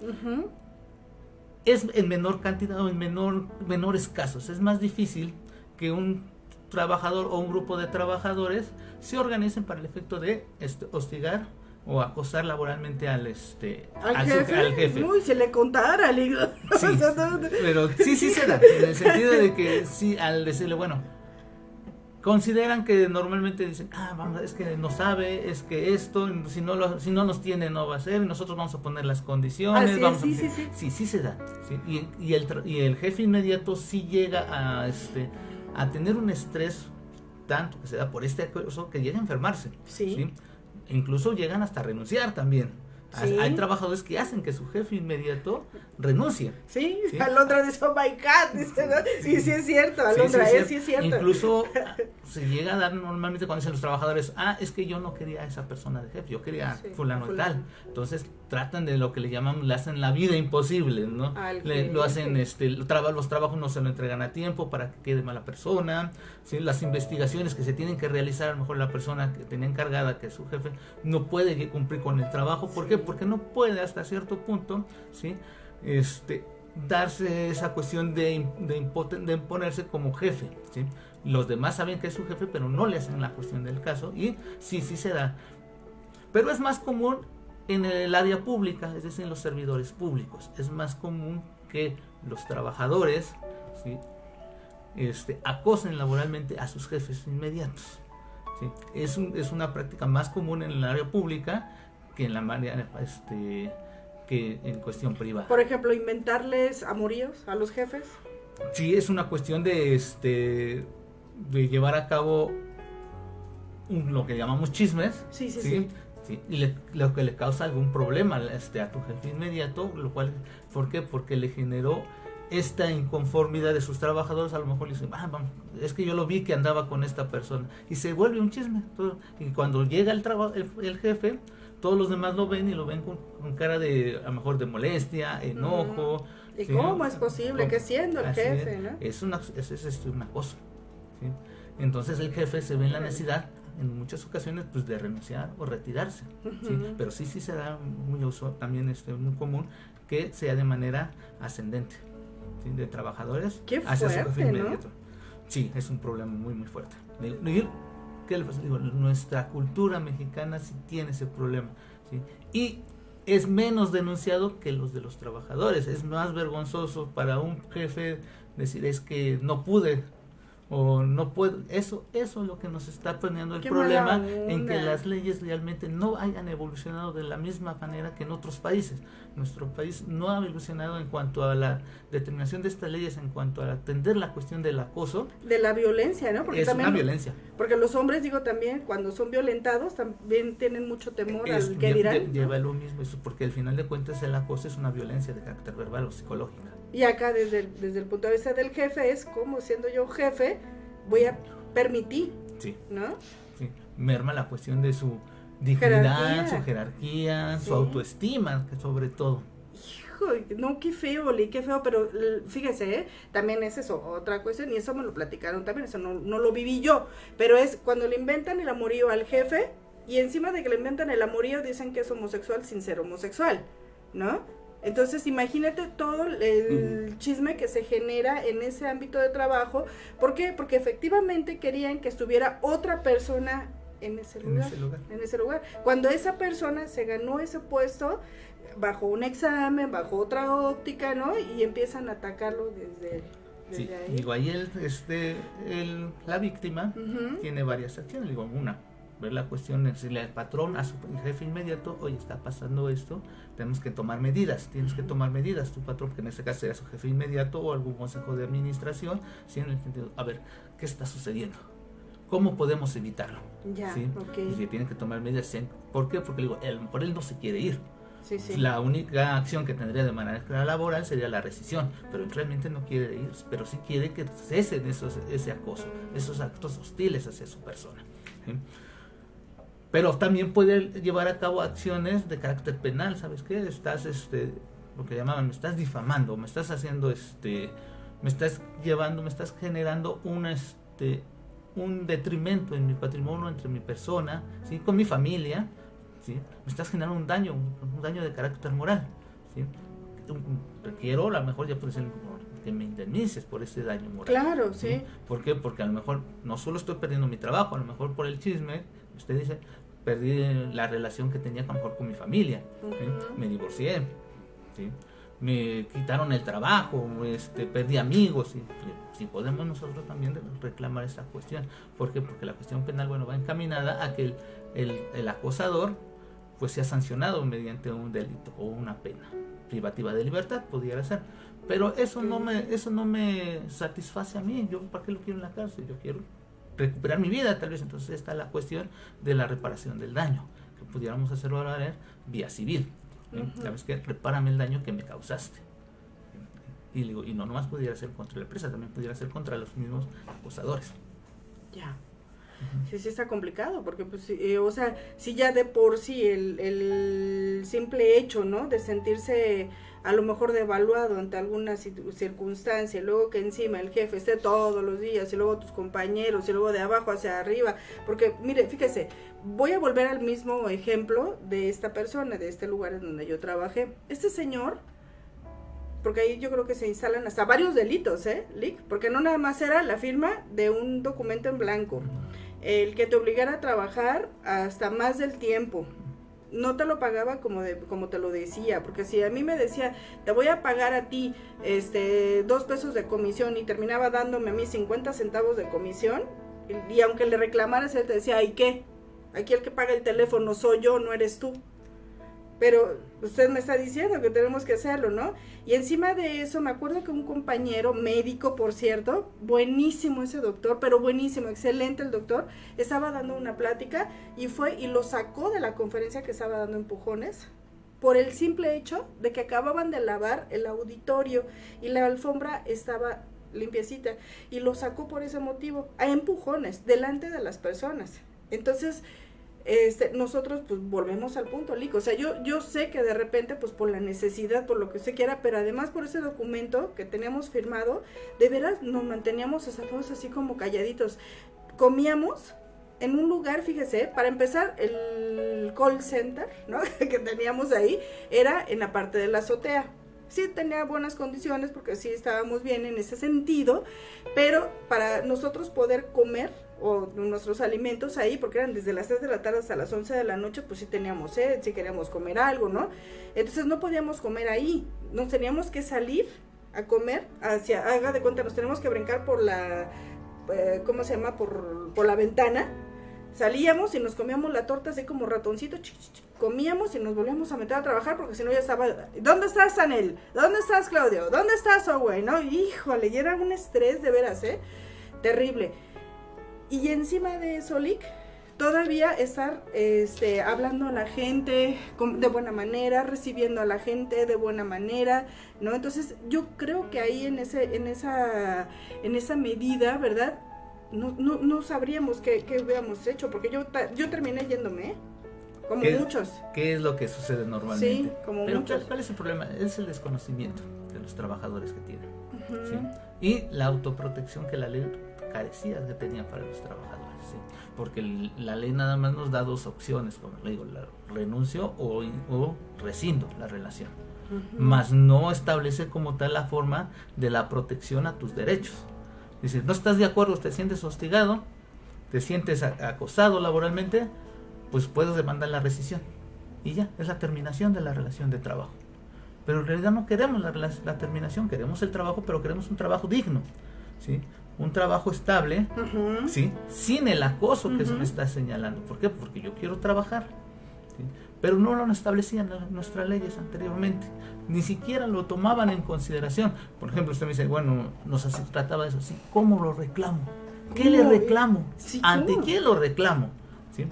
es en menor cantidad o en menor, menores casos. Es más difícil que un trabajador o un grupo de trabajadores se organicen para el efecto de este, hostigar o acosar laboralmente al este al, jefe? Uy, se le contara, digo. (laughs) Sí, pero sí, sí se da, en el sentido de que sí, al decirle, bueno, consideran que normalmente dicen, ah, vamos, es que no sabe, es que esto, si no, lo, si no nos tiene no va a ser, nosotros vamos a poner las condiciones, vamos sí, a, sí, sí, sí, sí se da, y, y, el, y el jefe inmediato sí llega a, este, a tener un estrés tanto que se da por este acoso que llega a enfermarse, ¿sí? Incluso llegan hasta renunciar también. Hay trabajadores que hacen que su jefe inmediato renuncie. Sí, Alondra dice, oh my God, dice, Sí, sí es cierto, Alondra, sí, sí, es cierto. Incluso (laughs) se llega a dar normalmente cuando dicen los trabajadores, ah, es que yo no quería a esa persona de jefe, yo quería fulano, y tal. Entonces tratan de lo que le llaman, le hacen la vida imposible, ¿no? Le, lo hacen, este, los trabajos no se lo entregan a tiempo para que quede mala persona, ¿sí? las investigaciones que se tienen que realizar, a lo mejor la persona que tenía encargada, que su jefe, no puede cumplir con el trabajo, ¿por qué? Porque no puede hasta cierto punto, ¿sí? Este, darse esa cuestión de, de, de imponerse como jefe, ¿sí? Los demás saben que es su jefe, pero no le hacen la cuestión del caso y sí, sí se da. Pero es más común en el área pública, es decir, en los servidores públicos. Es más común que los trabajadores ¿sí? Este, acosen laboralmente a sus jefes inmediatos. ¿sí? Es, es, una práctica más común en el área pública que en la manera este, que en cuestión privada. Por ejemplo, inventarles amoríos a los jefes. Sí, es una cuestión de este de llevar a cabo lo que llamamos chismes. Sí, sí, sí. y lo que le causa algún problema este, a tu jefe inmediato, lo cual, ¿por qué? Porque le generó esta inconformidad de sus trabajadores, a lo mejor le dicen, ah, vamos, es que yo lo vi que andaba con esta persona, y se vuelve un chisme. y cuando llega el, el, jefe, todos los demás lo ven y lo ven con, cara de, a lo mejor de molestia, enojo. ¿Y cómo es posible que siendo el jefe, es, ¿no? Es una, es, es una cosa. Entonces el jefe se ve en la necesidad en muchas ocasiones pues de renunciar o retirarse, pero sí sí se da muy uso también este muy común que sea de manera ascendente, de trabajadores hacia su jefe inmediato. Sí, es un problema muy muy fuerte. ¿Qué le pasa? Digo, nuestra cultura mexicana sí tiene ese problema, y es menos denunciado que los de los trabajadores. Es más vergonzoso para un jefe decir es que no pude o no puede eso eso es lo que nos está poniendo el problema en que las leyes realmente no hayan evolucionado de la misma manera que en otros países nuestro país no ha evolucionado en cuanto a la determinación de estas leyes en cuanto a atender la cuestión del acoso. De la violencia no porque es una violencia. porque los hombres digo también cuando son violentados también tienen mucho temor al que dirán lleva lo mismo eso porque al final de cuentas el acoso es una violencia de carácter verbal o psicológica. Y acá desde el, desde el punto de vista del jefe es como siendo yo jefe, voy a permitir, sí. ¿no? Sí, merma la cuestión de su dignidad, su jerarquía, su autoestima, sobre todo. Hijo, no, qué feo, Lee, qué feo, pero fíjese, ¿eh? también es eso, otra cuestión, y eso me lo platicaron también, eso no, no lo viví yo, pero es cuando le inventan el amorío al jefe, y encima de que le inventan el amorío dicen que es homosexual sin ser homosexual, ¿no? Entonces imagínate todo el chisme que se genera en ese ámbito de trabajo. ¿Por qué? Porque efectivamente querían que estuviera otra persona en ese lugar. En ese lugar. Cuando esa persona se ganó ese puesto bajo un examen, bajo otra óptica, ¿no? Y empiezan a atacarlo desde... sí, digo, ahí el, este, el, la víctima tiene varias acciones. Digo, una, ver la cuestión, decirle al patrón, a su jefe inmediato, oye, está pasando esto, tenemos que tomar medidas, tienes que tomar medidas, tu patrón, que en este caso sea su jefe inmediato o algún consejo de administración, ¿sí? en el sentido, a ver, ¿qué está sucediendo? ¿Cómo podemos evitarlo? Ya, ¿sí? Y que tienen que tomar medidas. ¿Por qué? Porque digo, por él no se quiere ir. Sí, sí. La única acción que tendría de manera laboral sería la rescisión, pero realmente no quiere ir, pero sí quiere que cesen esos, ese acoso, esos actos hostiles hacia su persona. Pero también puede llevar a cabo acciones de carácter penal, ¿sabes qué? Estás, este, lo que llamaban, me estás difamando, me estás haciendo, este, me estás llevando, me estás generando un, este, un detrimento en mi patrimonio, entre mi persona, ¿sí? con mi familia, ¿sí? me estás generando un daño, un, daño de carácter moral. ¿sí? Requiero, a lo mejor ya puede ser que me indemnices por ese daño moral. Claro, sí. ¿sí? ¿Por qué? Porque a lo mejor no solo estoy perdiendo mi trabajo, a lo mejor por el chisme, usted dice, perdí la relación que tenía a lo mejor con mi familia, me divorcié, ¿sí? me quitaron el trabajo, este, perdí amigos, y, si podemos nosotros también reclamar esta cuestión. ¿Por qué? Porque la cuestión penal bueno, va encaminada a que el, el, acosador pues sea sancionado mediante un delito o una pena privativa de libertad, pudiera ser. Pero eso no me, eso no me satisface a mí. Yo para qué lo quiero en la cárcel, yo quiero recuperar mi vida, tal vez entonces está la cuestión de la reparación del daño, que pudiéramos hacerlo ahora vía civil. ¿Sabes qué? Repárame el daño que me causaste. Y, digo, y no nomás pudiera ser contra la empresa, también pudiera ser contra los mismos acosadores. Ya. Sí, sí está complicado, porque pues, eh, o sea, si ya de por sí el, el simple hecho, ¿no? De sentirse a lo mejor devaluado ante alguna circunstancia, luego que encima el jefe esté todos los días, y luego tus compañeros, y luego de abajo hacia arriba, porque mire, fíjese, voy a volver al mismo ejemplo de esta persona, de este lugar en donde yo trabajé. Este señor, porque ahí yo creo que se instalan hasta varios delitos, ¿eh, Lick? Porque no nada más era la firma de un documento en blanco, el que te obligara a trabajar hasta más del tiempo, no te lo pagaba como de, como te lo decía, porque si a mí me decía, te voy a pagar a ti este dos pesos de comisión y terminaba dándome a mí 50 centavos de comisión, y, aunque le reclamaras, él te decía, ¿y qué? Aquí el que paga el teléfono soy yo, no eres tú pero usted me está diciendo que tenemos que hacerlo, ¿no? Y encima de eso, me acuerdo que un compañero médico, por cierto, buenísimo ese doctor, pero buenísimo, excelente el doctor, estaba dando una plática y fue y lo sacó de la conferencia que estaba dando empujones por el simple hecho de que acababan de lavar el auditorio y la alfombra estaba limpiecita y lo sacó por ese motivo, a empujones, delante de las personas. Entonces, este, nosotros pues volvemos al punto, Lico. O sea, yo, yo sé que de repente, pues por la necesidad, por lo que usted quiera, pero además por ese documento que teníamos firmado, de veras nos manteníamos así como calladitos. Comíamos en un lugar, fíjese, para empezar, el call center, ¿no? (laughs) que teníamos ahí, era en la parte de la azotea sí tenía buenas condiciones porque sí estábamos bien en ese sentido, pero para nosotros poder comer o nuestros alimentos ahí, porque eran desde las 3 de la tarde hasta las 11 de la noche, pues sí teníamos sed, sí queríamos comer algo, ¿no? Entonces no podíamos comer ahí, nos teníamos que salir a comer hacia, haga de cuenta, nos tenemos que brincar por la, eh, ¿cómo se llama? Por, por la ventana. Salíamos y nos comíamos la torta así como ratoncito, comíamos y nos volvíamos a meter a trabajar porque si no ya estaba, ¿dónde estás, Anel? ¿Dónde estás, Claudio? ¿Dónde estás, Owe? No, híjole, y era un estrés de veras, ¿eh? Terrible. Y encima de eso, Lick, todavía estar este, hablando a la gente de buena manera, recibiendo a la gente de buena manera, ¿no? Entonces yo creo que ahí en, ese, en, esa, en esa medida, ¿verdad? No, no, no sabríamos qué, qué, hubiéramos hecho, porque yo, yo terminé yéndome, ¿eh? Como muchos. ¿Qué es lo que sucede normalmente? Sí, como muchos. ¿Cuál es el problema? Es el desconocimiento de los trabajadores que tienen. ¿sí? Y la autoprotección que la ley carecías que tenían para los trabajadores. ¿sí? porque la ley nada más nos da dos opciones, como le digo, la renuncio o, o rescindo la relación, más no establece como tal la forma de la protección a tus derechos. Dice, no estás de acuerdo, te sientes hostigado, te sientes acosado laboralmente, pues puedes demandar la rescisión. Y ya, es la terminación de la relación de trabajo. Pero en realidad no queremos la, terminación, queremos el trabajo, pero queremos un trabajo digno. ¿sí? Un trabajo estable, ¿sí? sin el acoso que se me está señalando. ¿Por qué? Porque yo quiero trabajar. Pero no lo establecían nuestras leyes anteriormente. Ni siquiera lo tomaban en consideración. Por ejemplo, usted me dice, bueno, nos trataba de eso. ¿sí? ¿Cómo lo reclamo? ¿Qué le reclamo? ¿Ante quién lo reclamo? ¿Sí?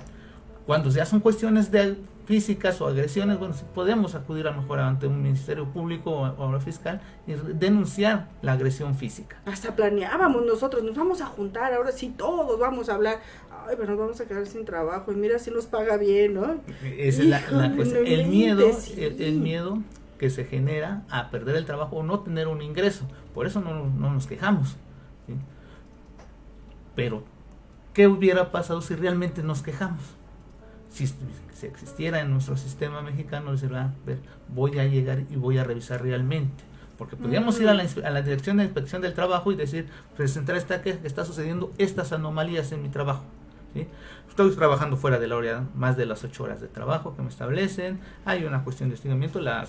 Cuando ya son cuestiones de físicas o agresiones, bueno, si podemos acudir a lo mejor ante un ministerio público o, a la fiscal y denunciar la agresión física. Hasta planeábamos nosotros, nos vamos a juntar, ahora sí todos vamos a hablar, ay, pero nos vamos a quedar sin trabajo y mira si nos paga bien, ¿no? es la, el miedo, el, miedo que se genera a perder el trabajo o no tener un ingreso, por eso no, nos quejamos. Pero, ¿qué hubiera pasado si realmente nos quejamos? Si, si existiera en nuestro sistema mexicano, decir, a ver, voy a llegar y voy a revisar realmente. Porque podríamos ir a la, a la, Dirección de Inspección del Trabajo y decir, presentar esta que está sucediendo estas anomalías en mi trabajo. ¿sí? Estoy trabajando fuera de la hora, más de las ocho horas de trabajo que me establecen. Hay una cuestión de estigamiento. La,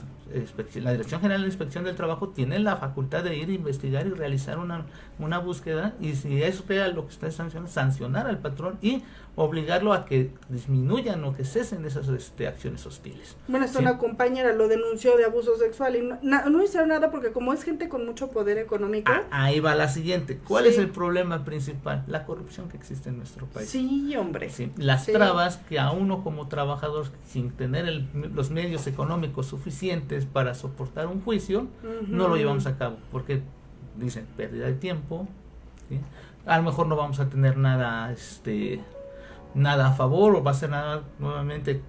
la Dirección General de Inspección del Trabajo tiene la facultad de ir a investigar y realizar una, una búsqueda. Y si es real lo que está sancionando, sancionar al patrón y obligarlo a que disminuyan o que cesen esas este, acciones hostiles. Bueno, esto una compañera lo denunció de abuso sexual y no, no, hicieron nada porque como es gente con mucho poder económico. Ah, ahí va la siguiente. ¿Cuál es el problema principal? La corrupción que existe en nuestro país. Sí, hombre. Las trabas que a uno como trabajador, sin tener los medios económicos suficientes para soportar un juicio, no lo llevamos a cabo. Porque dicen pérdida de tiempo. A lo mejor no vamos a tener nada este nada a favor o va a ser nada nuevamente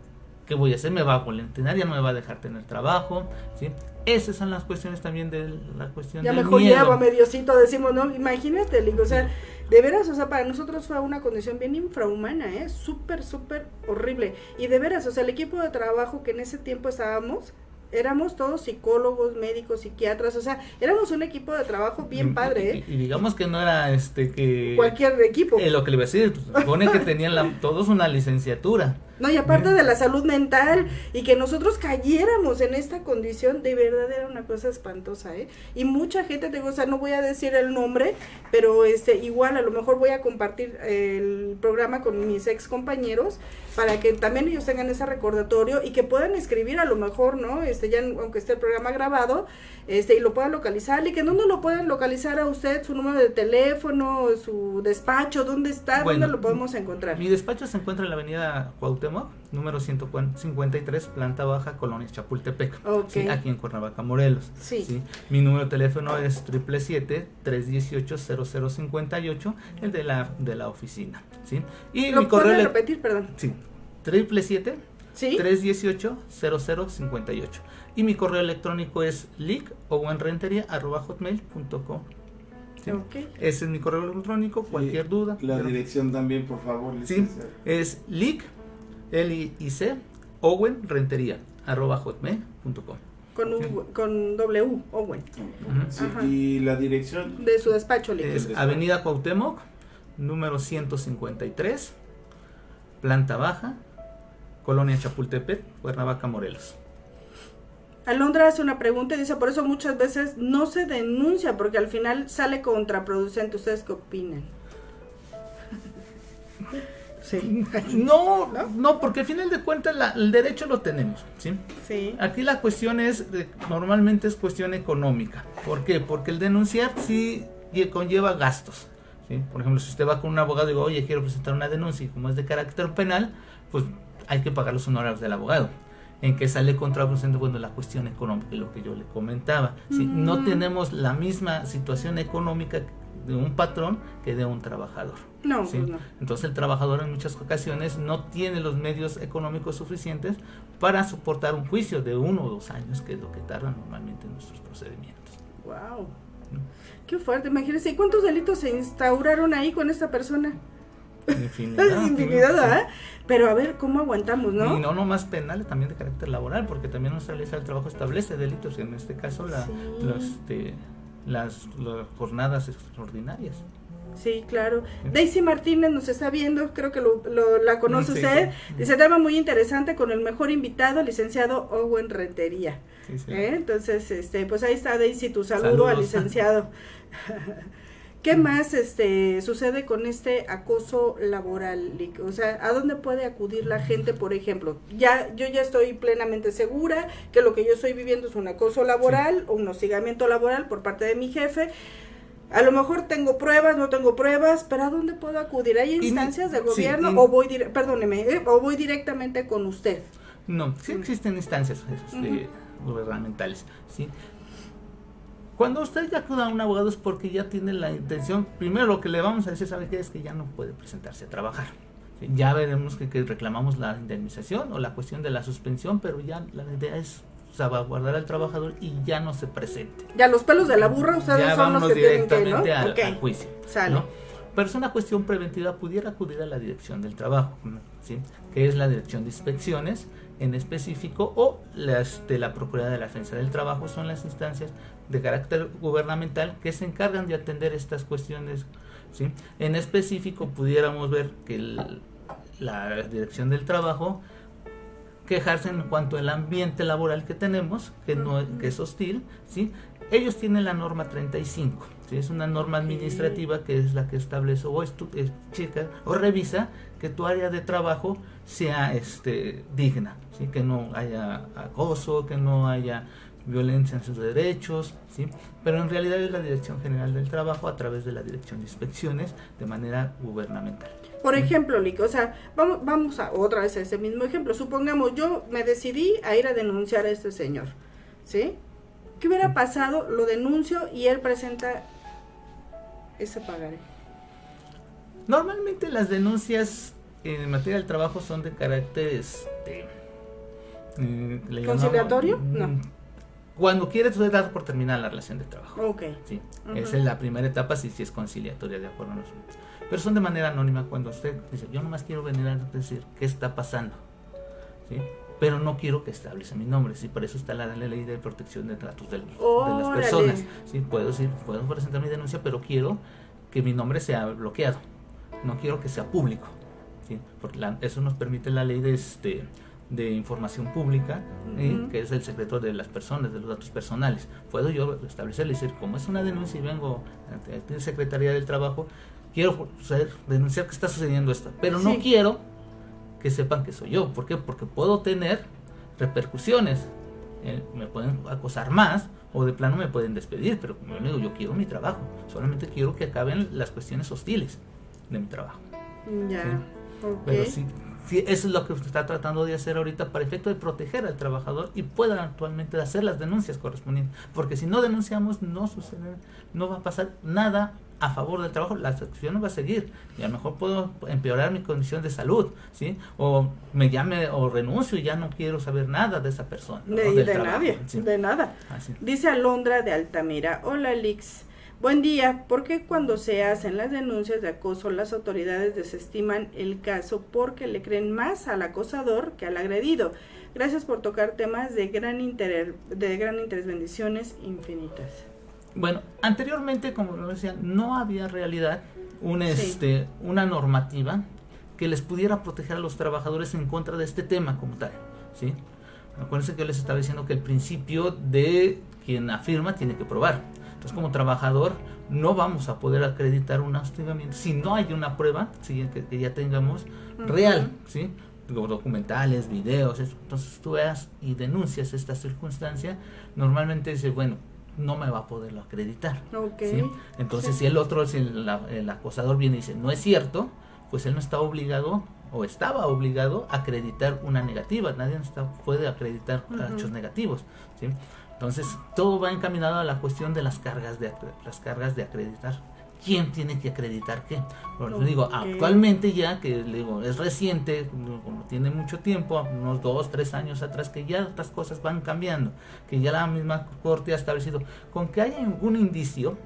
¿qué voy a hacer? Me va a voluntar, ya no me va a dejar tener trabajo, ¿sí? Esas son las cuestiones también de la cuestión ya mejor llevo a mediocito, decimos, no, imagínate, digo, o sea, de veras, o sea, para nosotros fue una condición bien infrahumana, ¿eh? Súper, súper horrible. Y de veras, o sea, el equipo de trabajo que en ese tiempo estábamos, éramos todos psicólogos, médicos, psiquiatras, o sea, éramos un equipo de trabajo bien padre, ¿eh? Y, digamos que no era este que... Cualquier equipo. Eh, lo que le iba a decir, supone que tenían todos una licenciatura. No, y aparte de la salud mental y que nosotros cayéramos en esta condición, de verdad era una cosa espantosa, ¿eh? Y mucha gente, te digo, o sea, no voy a decir el nombre, pero este igual a lo mejor voy a compartir el programa con mis ex compañeros para que también ellos tengan ese recordatorio y que puedan escribir a lo mejor, ¿no? Este ya aunque esté el programa grabado, este y lo puedan localizar y que dónde lo puedan localizar a usted, su número de teléfono, su despacho, dónde está, dónde lo podemos encontrar. Mi despacho se encuentra en la Avenida Cuauhtémoc número 153, planta baja, Colonia Chapultepec, aquí en Cuernavaca, Morelos. Sí. Mi número de teléfono es 777-318-0058, el de la, de la oficina. ¿sí? Y mi correo repetir, perdón? Sí, 777-318-0058. Y mi correo electrónico es lic o hotmail.com. Ese es mi correo electrónico, cualquier duda. La dirección también, por favor. Sí, es lic L-I-C, Owen Rentería, arroba hotmail.com. Con, con W, Owen. ¿Y la dirección? De su despacho. Es Avenida Cuauhtémoc, número 153, planta baja, Colonia Chapultepec, Cuernavaca, Morelos. Alondra hace una pregunta y dice, por eso muchas veces no se denuncia, porque al final sale contraproducente. ¿Ustedes qué opinan? (laughs) No, no, porque al final de cuentas el derecho lo tenemos, ¿sí? Aquí la cuestión es, normalmente es cuestión económica. ¿Por qué? Porque el denunciar sí conlleva gastos. Por ejemplo, si usted va con un abogado y digo, oye, quiero presentar una denuncia y como es de carácter penal, pues hay que pagar los honorarios del abogado. En que sale contraproducente, bueno, la cuestión económica, lo que yo le comentaba. No tenemos la misma situación económica de un patrón que de un trabajador. No, pues no. Entonces el trabajador en muchas ocasiones no tiene los medios económicos suficientes para soportar un juicio de uno o dos años, que es lo que tardan normalmente en nuestros procedimientos. Wow. Qué fuerte, imagínense, ¿y cuántos delitos se instauraron ahí con esta persona? Infinidad. (laughs) Infinidad, ¿eh? Pero a ver cómo aguantamos, ¿no? Y no nomás penales, también de carácter laboral, porque también nuestra ley del trabajo establece delitos, en este caso la, Sí. los, este, las, las jornadas extraordinarias. Sí, claro. Daisy Martínez nos está viendo, creo que lo, lo- la conoce Sí, usted. sí. Dice, tema muy interesante con el mejor invitado, licenciado Owen Rentería. ¿Eh? Entonces, este, pues ahí está Daisy, tu saludo Saludos. al licenciado. (laughs) ¿Qué más este sucede con este acoso laboral? O sea, ¿a dónde puede acudir la gente, por ejemplo? Ya yo ya estoy plenamente segura que lo que yo estoy viviendo es un acoso laboral o un hostigamiento laboral por parte de mi jefe. A lo mejor tengo pruebas, no tengo pruebas, pero ¿a dónde puedo acudir? ¿Hay instancias de sí, gobierno y- o voy perdóneme, eh, o voy directamente con usted? No, sí existen instancias este, gubernamentales, ¿sí? Cuando usted ya acuda a un abogado es porque ya tiene la intención, primero lo que le vamos a decir, ¿sabe qué? Es que ya no puede presentarse a trabajar. ¿sí? Ya veremos que, que reclamamos la indemnización o la cuestión de la suspensión, pero ya la idea es salvaguardar al trabajador y ya no se presente. Ya los pelos de la burra ustedes ya son los que tienen que, ¿no? directamente al, al juicio. Sale. ¿no? Pero es una cuestión preventiva, pudiera acudir a la dirección del trabajo, ¿sí? que es la dirección de inspecciones en específico o las de la Procuraduría de la Defensa del Trabajo, son las instancias de carácter gubernamental que se encargan de atender estas cuestiones. ¿sí? En específico, pudiéramos ver que el- la dirección del trabajo quejarse en cuanto al ambiente laboral que tenemos, que, no, que es hostil, ¿sí? Ellos tienen la norma 35, ¿sí? Es una norma administrativa que es la que establece o checa o revisa que tu área de trabajo sea este, digna, ¿sí? Que no haya acoso, que no haya violencia en sus derechos, ¿sí? Pero en realidad es la Dirección General del Trabajo a través de la Dirección de Inspecciones de manera gubernamental. Por ejemplo, Lick, o sea, vamos, vamos a otra vez a ese mismo ejemplo. Supongamos, yo me decidí a ir a denunciar a este señor, ¿sí? ¿Qué hubiera pasado? Lo denuncio y él presenta ese pagaré. Normalmente las denuncias en materia del trabajo son de carácter este eh, ¿Conciliatorio? Mm, No. Cuando quieres usted dar por terminar la relación de trabajo. Ok. Sí, esa es la primera etapa si, si es conciliatoria de acuerdo a nosotros. Pero son de manera anónima cuando usted dice, yo nomás quiero venir a decir qué está pasando. ¿Sí? Pero no quiero que establezca mi nombre, sí, por eso está la, la ley de protección de datos del- de, las personas. Sí, puedo decir, puedo presentar mi denuncia, pero quiero que mi nombre sea bloqueado. No quiero que sea público. ¿sí? Porque la- eso nos permite la ley de este de información pública, que es el secreto de las personas, de los datos personales. Puedo yo establecer, decir, como es una denuncia y vengo la Secretaría del Trabajo, quiero saber- denunciar que está sucediendo esto, pero no Sí. quiero que sepan que soy yo. ¿Por qué? Porque puedo tener repercusiones. Eh, me pueden acosar más o de plano me pueden despedir, pero como yo digo, yo quiero mi trabajo. Solamente quiero que acaben las cuestiones hostiles de mi trabajo. Ya. ok. Pero sí, sí, eso es lo que se está tratando de hacer ahorita para efecto de proteger al trabajador y puedan actualmente hacer las denuncias correspondientes. Porque si no denunciamos, no sucede, no va a pasar nada a favor del trabajo, la acción va a seguir y a lo mejor puedo empeorar mi condición de salud, ¿sí? O me llame o renuncio y ya no quiero saber nada de esa persona. ¿no? De, Del de trabajo, nadie, sí. de nada. Así. Dice Alondra de Altamira, hola Lix, buen día, ¿por qué cuando se hacen las denuncias de acoso las autoridades desestiman el caso porque le creen más al acosador que al agredido? Gracias por tocar temas de gran interés, de gran interés, bendiciones infinitas. Bueno, anteriormente, como lo decía, no había realidad un, Sí. este, una normativa que les pudiera proteger a los trabajadores en contra de este tema como tal. ¿sí? Acuérdense que yo les estaba diciendo que el principio de quien afirma tiene que probar. Entonces, como trabajador, no vamos a poder acreditar un hostigamiento si no hay una prueba ¿sí? que, que ya tengamos Ujú. real. ¿sí? Documentales, videos, eso. entonces tú veas y denuncias esta circunstancia, normalmente dice, bueno, no me va a poderlo acreditar. ¿sí? Entonces, Sí. si el otro, si el, la- el acosador viene y dice, no es cierto, pues él no está obligado o estaba obligado a acreditar una negativa. Nadie está, puede acreditar hechos negativos. ¿sí? Entonces, todo va encaminado a la cuestión de las cargas de, las cargas de acreditar. ¿Quién tiene que acreditar qué? Digo, actualmente ya, que digo, es reciente, no- como tiene mucho tiempo, unos dos, tres años atrás, que ya estas cosas van cambiando, que ya la misma Corte ha establecido, con que haya un indicio,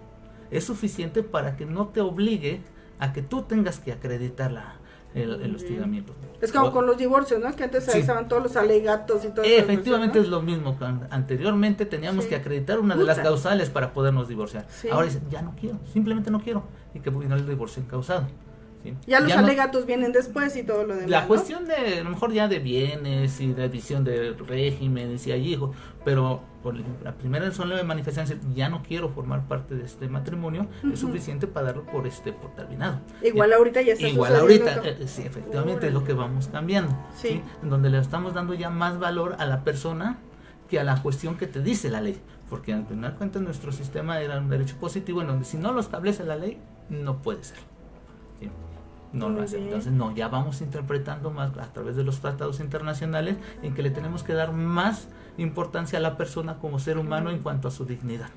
es suficiente para que no te obligue a que tú tengas que acreditar la, el, el hostigamiento. Es como O- con los divorcios, ¿no? Que antes Sí. estaban todos los alegatos y todo eso. Efectivamente ¿no? es lo mismo. Anteriormente teníamos Sí. que acreditar una de las Puta. causales para podernos divorciar. Sí. Ahora dicen, ya no quiero, simplemente no quiero. Y que vino el divorcio causado. ¿sí? Ya los no- alegatos vienen después y todo lo demás. La ¿no? cuestión de, a lo mejor ya de bienes y de visión de régimen, si hay hijos, pero por la primera sola de manifestación, ya no quiero formar parte de este matrimonio, es suficiente para darlo por este por terminado. Igual ahorita ya está Igual ahorita, eh, sí, efectivamente es lo que vamos cambiando. Sí. Sí. En donde le estamos dando ya más valor a la persona que a la cuestión que te dice la ley. Porque al final cuentas nuestro sistema era un derecho positivo en donde si no lo establece la ley, no puede ser. ¿sí? No Muy lo hace. Entonces, no, ya vamos interpretando más a través de los tratados internacionales en que le tenemos que dar más importancia a la persona como ser humano en cuanto a su dignidad.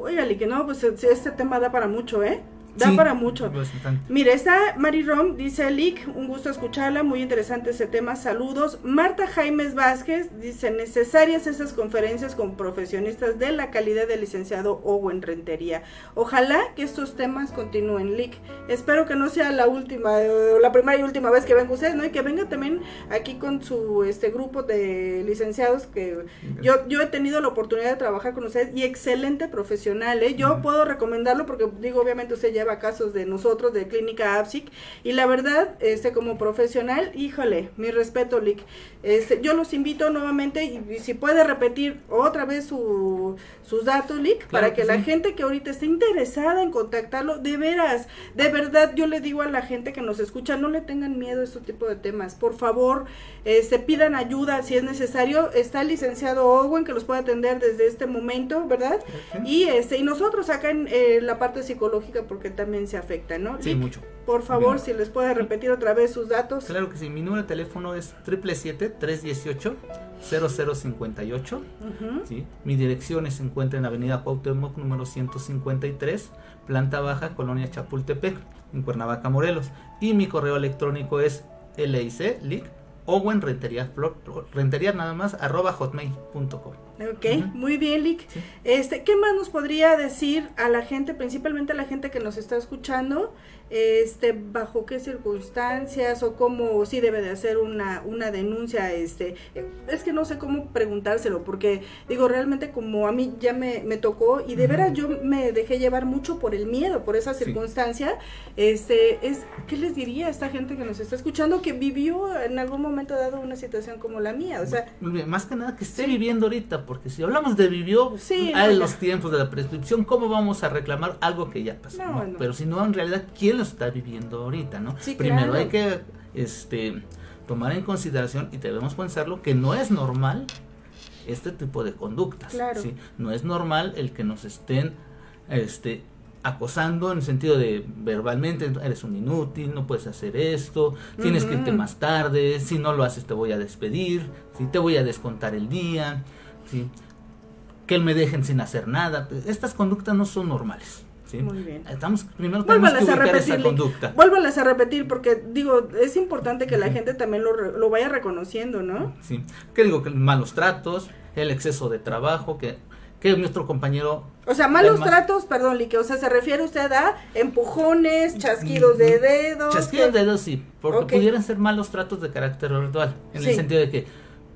Óigale, que no, pues este tema da para mucho, ¿eh? Da Sí, para mucho. bastante. Mire, está Mari Rom, dice Lick, un gusto escucharla, muy interesante ese tema, saludos. Marta Jaimes Vázquez dice, necesarias esas conferencias con profesionistas de la calidad del licenciado Owen Rentería. Ojalá que estos temas continúen, Lick. Espero que no sea la última, o la primera y última vez que venga usted, ¿no? Y que venga también aquí con su este grupo de licenciados que yo, yo he tenido la oportunidad de trabajar con usted y excelente profesional, ¿eh? Yo puedo recomendarlo porque digo, obviamente usted lleva casos de nosotros, de Clínica APSIC, y la verdad, este como profesional, híjole, mi respeto, Lick. Este, yo los invito nuevamente y, y si puede repetir otra vez su, sus datos, Lick, Claro para que, que la sí. gente que ahorita esté interesada en contactarlo, de veras, de verdad, yo le digo a la gente que nos escucha, no le tengan miedo a este tipo de temas. Por favor, este, pidan ayuda si es necesario. Está el licenciado Owen que los puede atender desde este momento, ¿verdad? Y este y nosotros acá en eh, la parte psicológica porque también se afecta, ¿no? Sí, Lick, mucho. Por favor, Bien. si les puede repetir otra vez sus datos. Claro que sí, mi número de teléfono es 777-318-0058. Ujú. ¿sí? Mi dirección se encuentra en Avenida Cuauhtémoc número 153, planta baja, Colonia Chapultepec, en Cuernavaca, Morelos. Y mi correo electrónico es lic, lic, Owen Rentería, Rentería nada más, arroba hotmail.com. Ok, muy bien, Lick. Sí. Este, ¿qué más nos podría decir a la gente, principalmente a la gente que nos está escuchando, este, bajo qué circunstancias o cómo sí debe de hacer una, una denuncia, este, eh, es que no sé cómo preguntárselo, porque digo, realmente como a mí ya me, me tocó y de veras yo me dejé llevar mucho por el miedo, por esa Sí. circunstancia, este, es, ¿qué les diría a esta gente que nos está escuchando que vivió en algún momento dado una situación como la mía? O sea, Más que nada que esté Sí. viviendo ahorita, porque si hablamos de vivió, Sí, no, los tiempos de la prescripción, ¿cómo vamos a reclamar algo que ya pasó? No, no? no. Pero si no, en realidad, ¿quién lo está viviendo ahorita? ¿no? Sí, Primero claro. hay que este, tomar en consideración y debemos pensarlo que no es normal este tipo de conductas. Claro. ¿sí? No es normal el que nos estén este, acosando en el sentido de verbalmente, eres un inútil, no puedes hacer esto, tienes que irte más tarde, si no lo haces te voy a despedir, si te voy a descontar el día, ¿sí? que me dejen sin hacer nada. Estas conductas no son normales. ¿Sí? Muy bien. Estamos, primero tenemos que ubicar esa conducta. Vuélvalas a repetir porque digo, es importante que la gente también lo, lo vaya reconociendo, ¿no? Sí. ¿Qué digo? Que malos tratos, el exceso de trabajo, que, que nuestro compañero O sea, malos Además- tratos, perdón, Lique, o sea, se refiere usted a empujones, chasquidos de dedos. Chasquidos de dedos sí, porque pudieran ser malos tratos de carácter virtual, en Sí. el sentido de que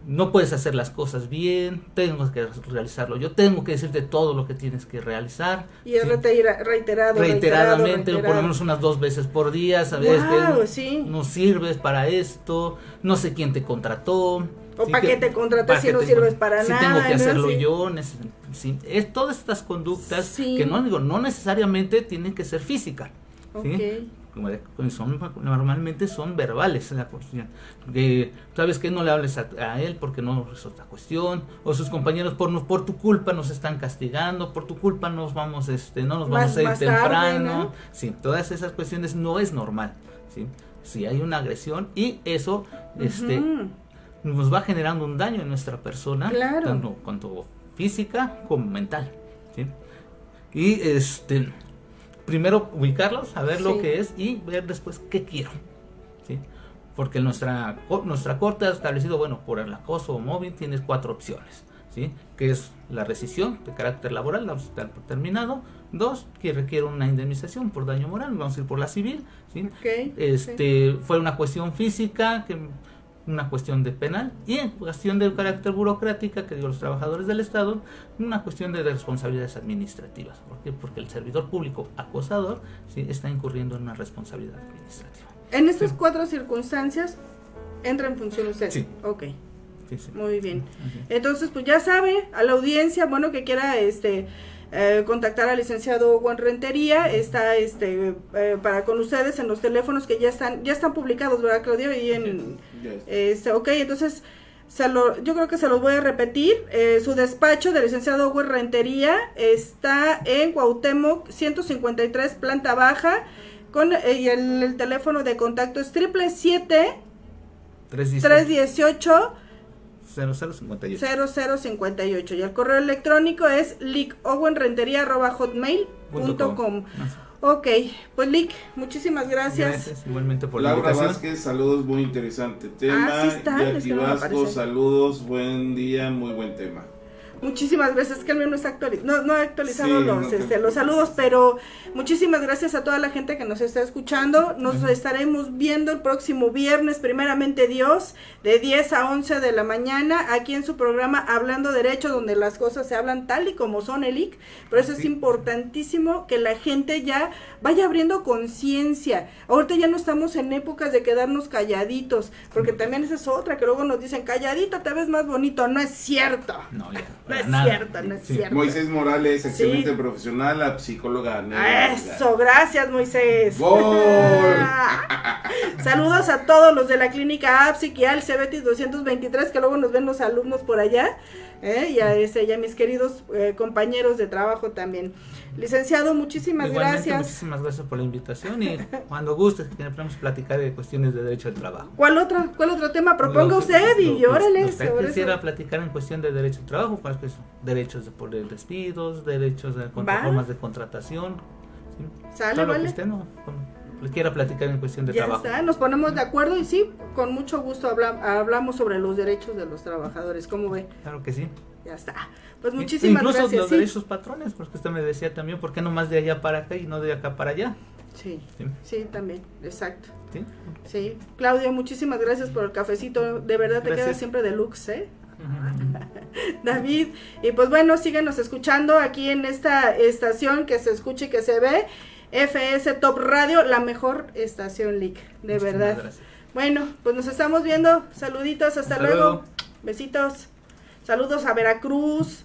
no puedes hacer las cosas bien, tengo que realizarlo yo, tengo que decirte todo lo que tienes que realizar. Y es sí. reitera- reiterado, reiteradamente, reiterado, por lo menos unas dos veces por día, ¿sabes? Guau, Que sí. No sirves para esto, no sé quién te contrató. O sí, pa' qué te contraté pa' si no te sirves para si nada, tengo que ¿no? hacerlo yo, es todas estas conductas que no digo, no necesariamente tienen que ser físicas. ¿sí? De- pues son, normalmente son verbales la cuestión. Que, ¿Sabes que No le hables a, a él porque no es otra cuestión. O sus compañeros por, no- por tu culpa nos están castigando, por tu culpa nos vamos, este, no nos Más- vamos a ir tarde, temprano. ¿no? Sí, todas esas cuestiones no es normal. ¿sí? Si hay una agresión y eso este, nos va generando un daño en nuestra persona, Claro. tanto cuanto física como mental. ¿sí? Y este primero ubicarlos, saber Sí. lo que es y ver después qué quiero. ¿sí? Porque nuestra, nuestra corte ha establecido, bueno, por el acoso móvil tienes cuatro opciones. ¿sí? que es la rescisión de carácter laboral, la hospital por terminado. Dos, que requiere una indemnización por daño moral, vamos a ir por la civil. ¿sí? Este, Fue una cuestión física, que, una cuestión de penal, y en cuestión de carácter burocrática, que digo los trabajadores del Estado, una cuestión de responsabilidades administrativas. ¿Por qué? Porque el servidor público acosador ¿sí? está incurriendo en una responsabilidad administrativa. En estas cuatro circunstancias entra en función usted. Sí. Ok. Sí, sí. Muy bien. Entonces, pues ya sabe, a la audiencia, bueno, que quiera este eh, contactar al licenciado Juan Rentería, está este eh, para con ustedes en los teléfonos que ya están ya están publicados, ¿verdad, Claudio? Y en. Este, ok, entonces se lo, yo creo que se los voy a repetir. Eh, su despacho del licenciado Juan Rentería está en Cuauhtémoc 153 planta baja con eh, y el, el teléfono de contacto es triple siete 318 0058. 0058 y el correo electrónico es lickowenrentería.hotmail.com Ok, pues Lick, muchísimas gracias. Gracias igualmente por la Laura invitación. Vázquez, saludos, muy interesante tema. Ah, sí está, Vasco, saludos, buen día, muy buen tema. Muchísimas gracias, que el mío no está actualizado, no, no ha actualizado Sí, los, no este, los saludos, pero muchísimas gracias a toda la gente que nos está escuchando. Nos estaremos viendo el próximo viernes, primeramente Dios, de 10 a 11 de la mañana, aquí en su programa Hablando Derecho, donde las cosas se hablan tal y como son, Elic. Por eso es importantísimo que la gente ya vaya abriendo conciencia. Ahorita ya no estamos en épocas de quedarnos calladitos, porque también esa es otra, que luego nos dicen, calladito te ves más bonito. No es cierto. No, ya. No es nada. cierto, no es Sí. cierto. Moisés Morales, excelente Sí. profesional, la psicóloga. Eso, gracias Moisés. (laughs) Saludos a todos los de la clínica APSIC y al Cebetis 223, que luego nos ven los alumnos por allá, ¿eh? y, a ese, y a mis queridos eh, compañeros de trabajo también. Licenciado, muchísimas Igualmente, gracias. Muchísimas gracias por la invitación y cuando gustes que podemos platicar de cuestiones de derecho del trabajo. ¿Cuál otro, ¿Cuál otro tema proponga Lo- usted? Y lo órale, usted quisiera eso. platicar en cuestión de derecho del trabajo, pues, pues, derechos de por despidos, derechos de contra- formas de contratación. ¿sí? Sale, Todo lo que vale. usted no con- quiera platicar en cuestión de Ya trabajo. está, nos ponemos de acuerdo y sí, con mucho gusto habla- hablamos sobre los derechos de los trabajadores. ¿Cómo ve? Claro que sí. Ya está. Pues muchísimas Incluso gracias. los sí. derechos patrones, porque usted me decía también, ¿por qué no más de allá para acá y no de acá para allá? Sí, Sí. sí, también, exacto. ¿Sí? Sí, Claudia, muchísimas gracias por el cafecito. De verdad te Gracias. quedas siempre deluxe, ¿eh? (laughs) David, y pues bueno, síguenos escuchando aquí en esta estación que se escuche y que se ve. FS Top Radio, la mejor estación LIC, de verdad. gracias. Bueno, pues nos estamos viendo. Saluditos, hasta, Hasta luego. luego. Besitos. Saludos a Veracruz.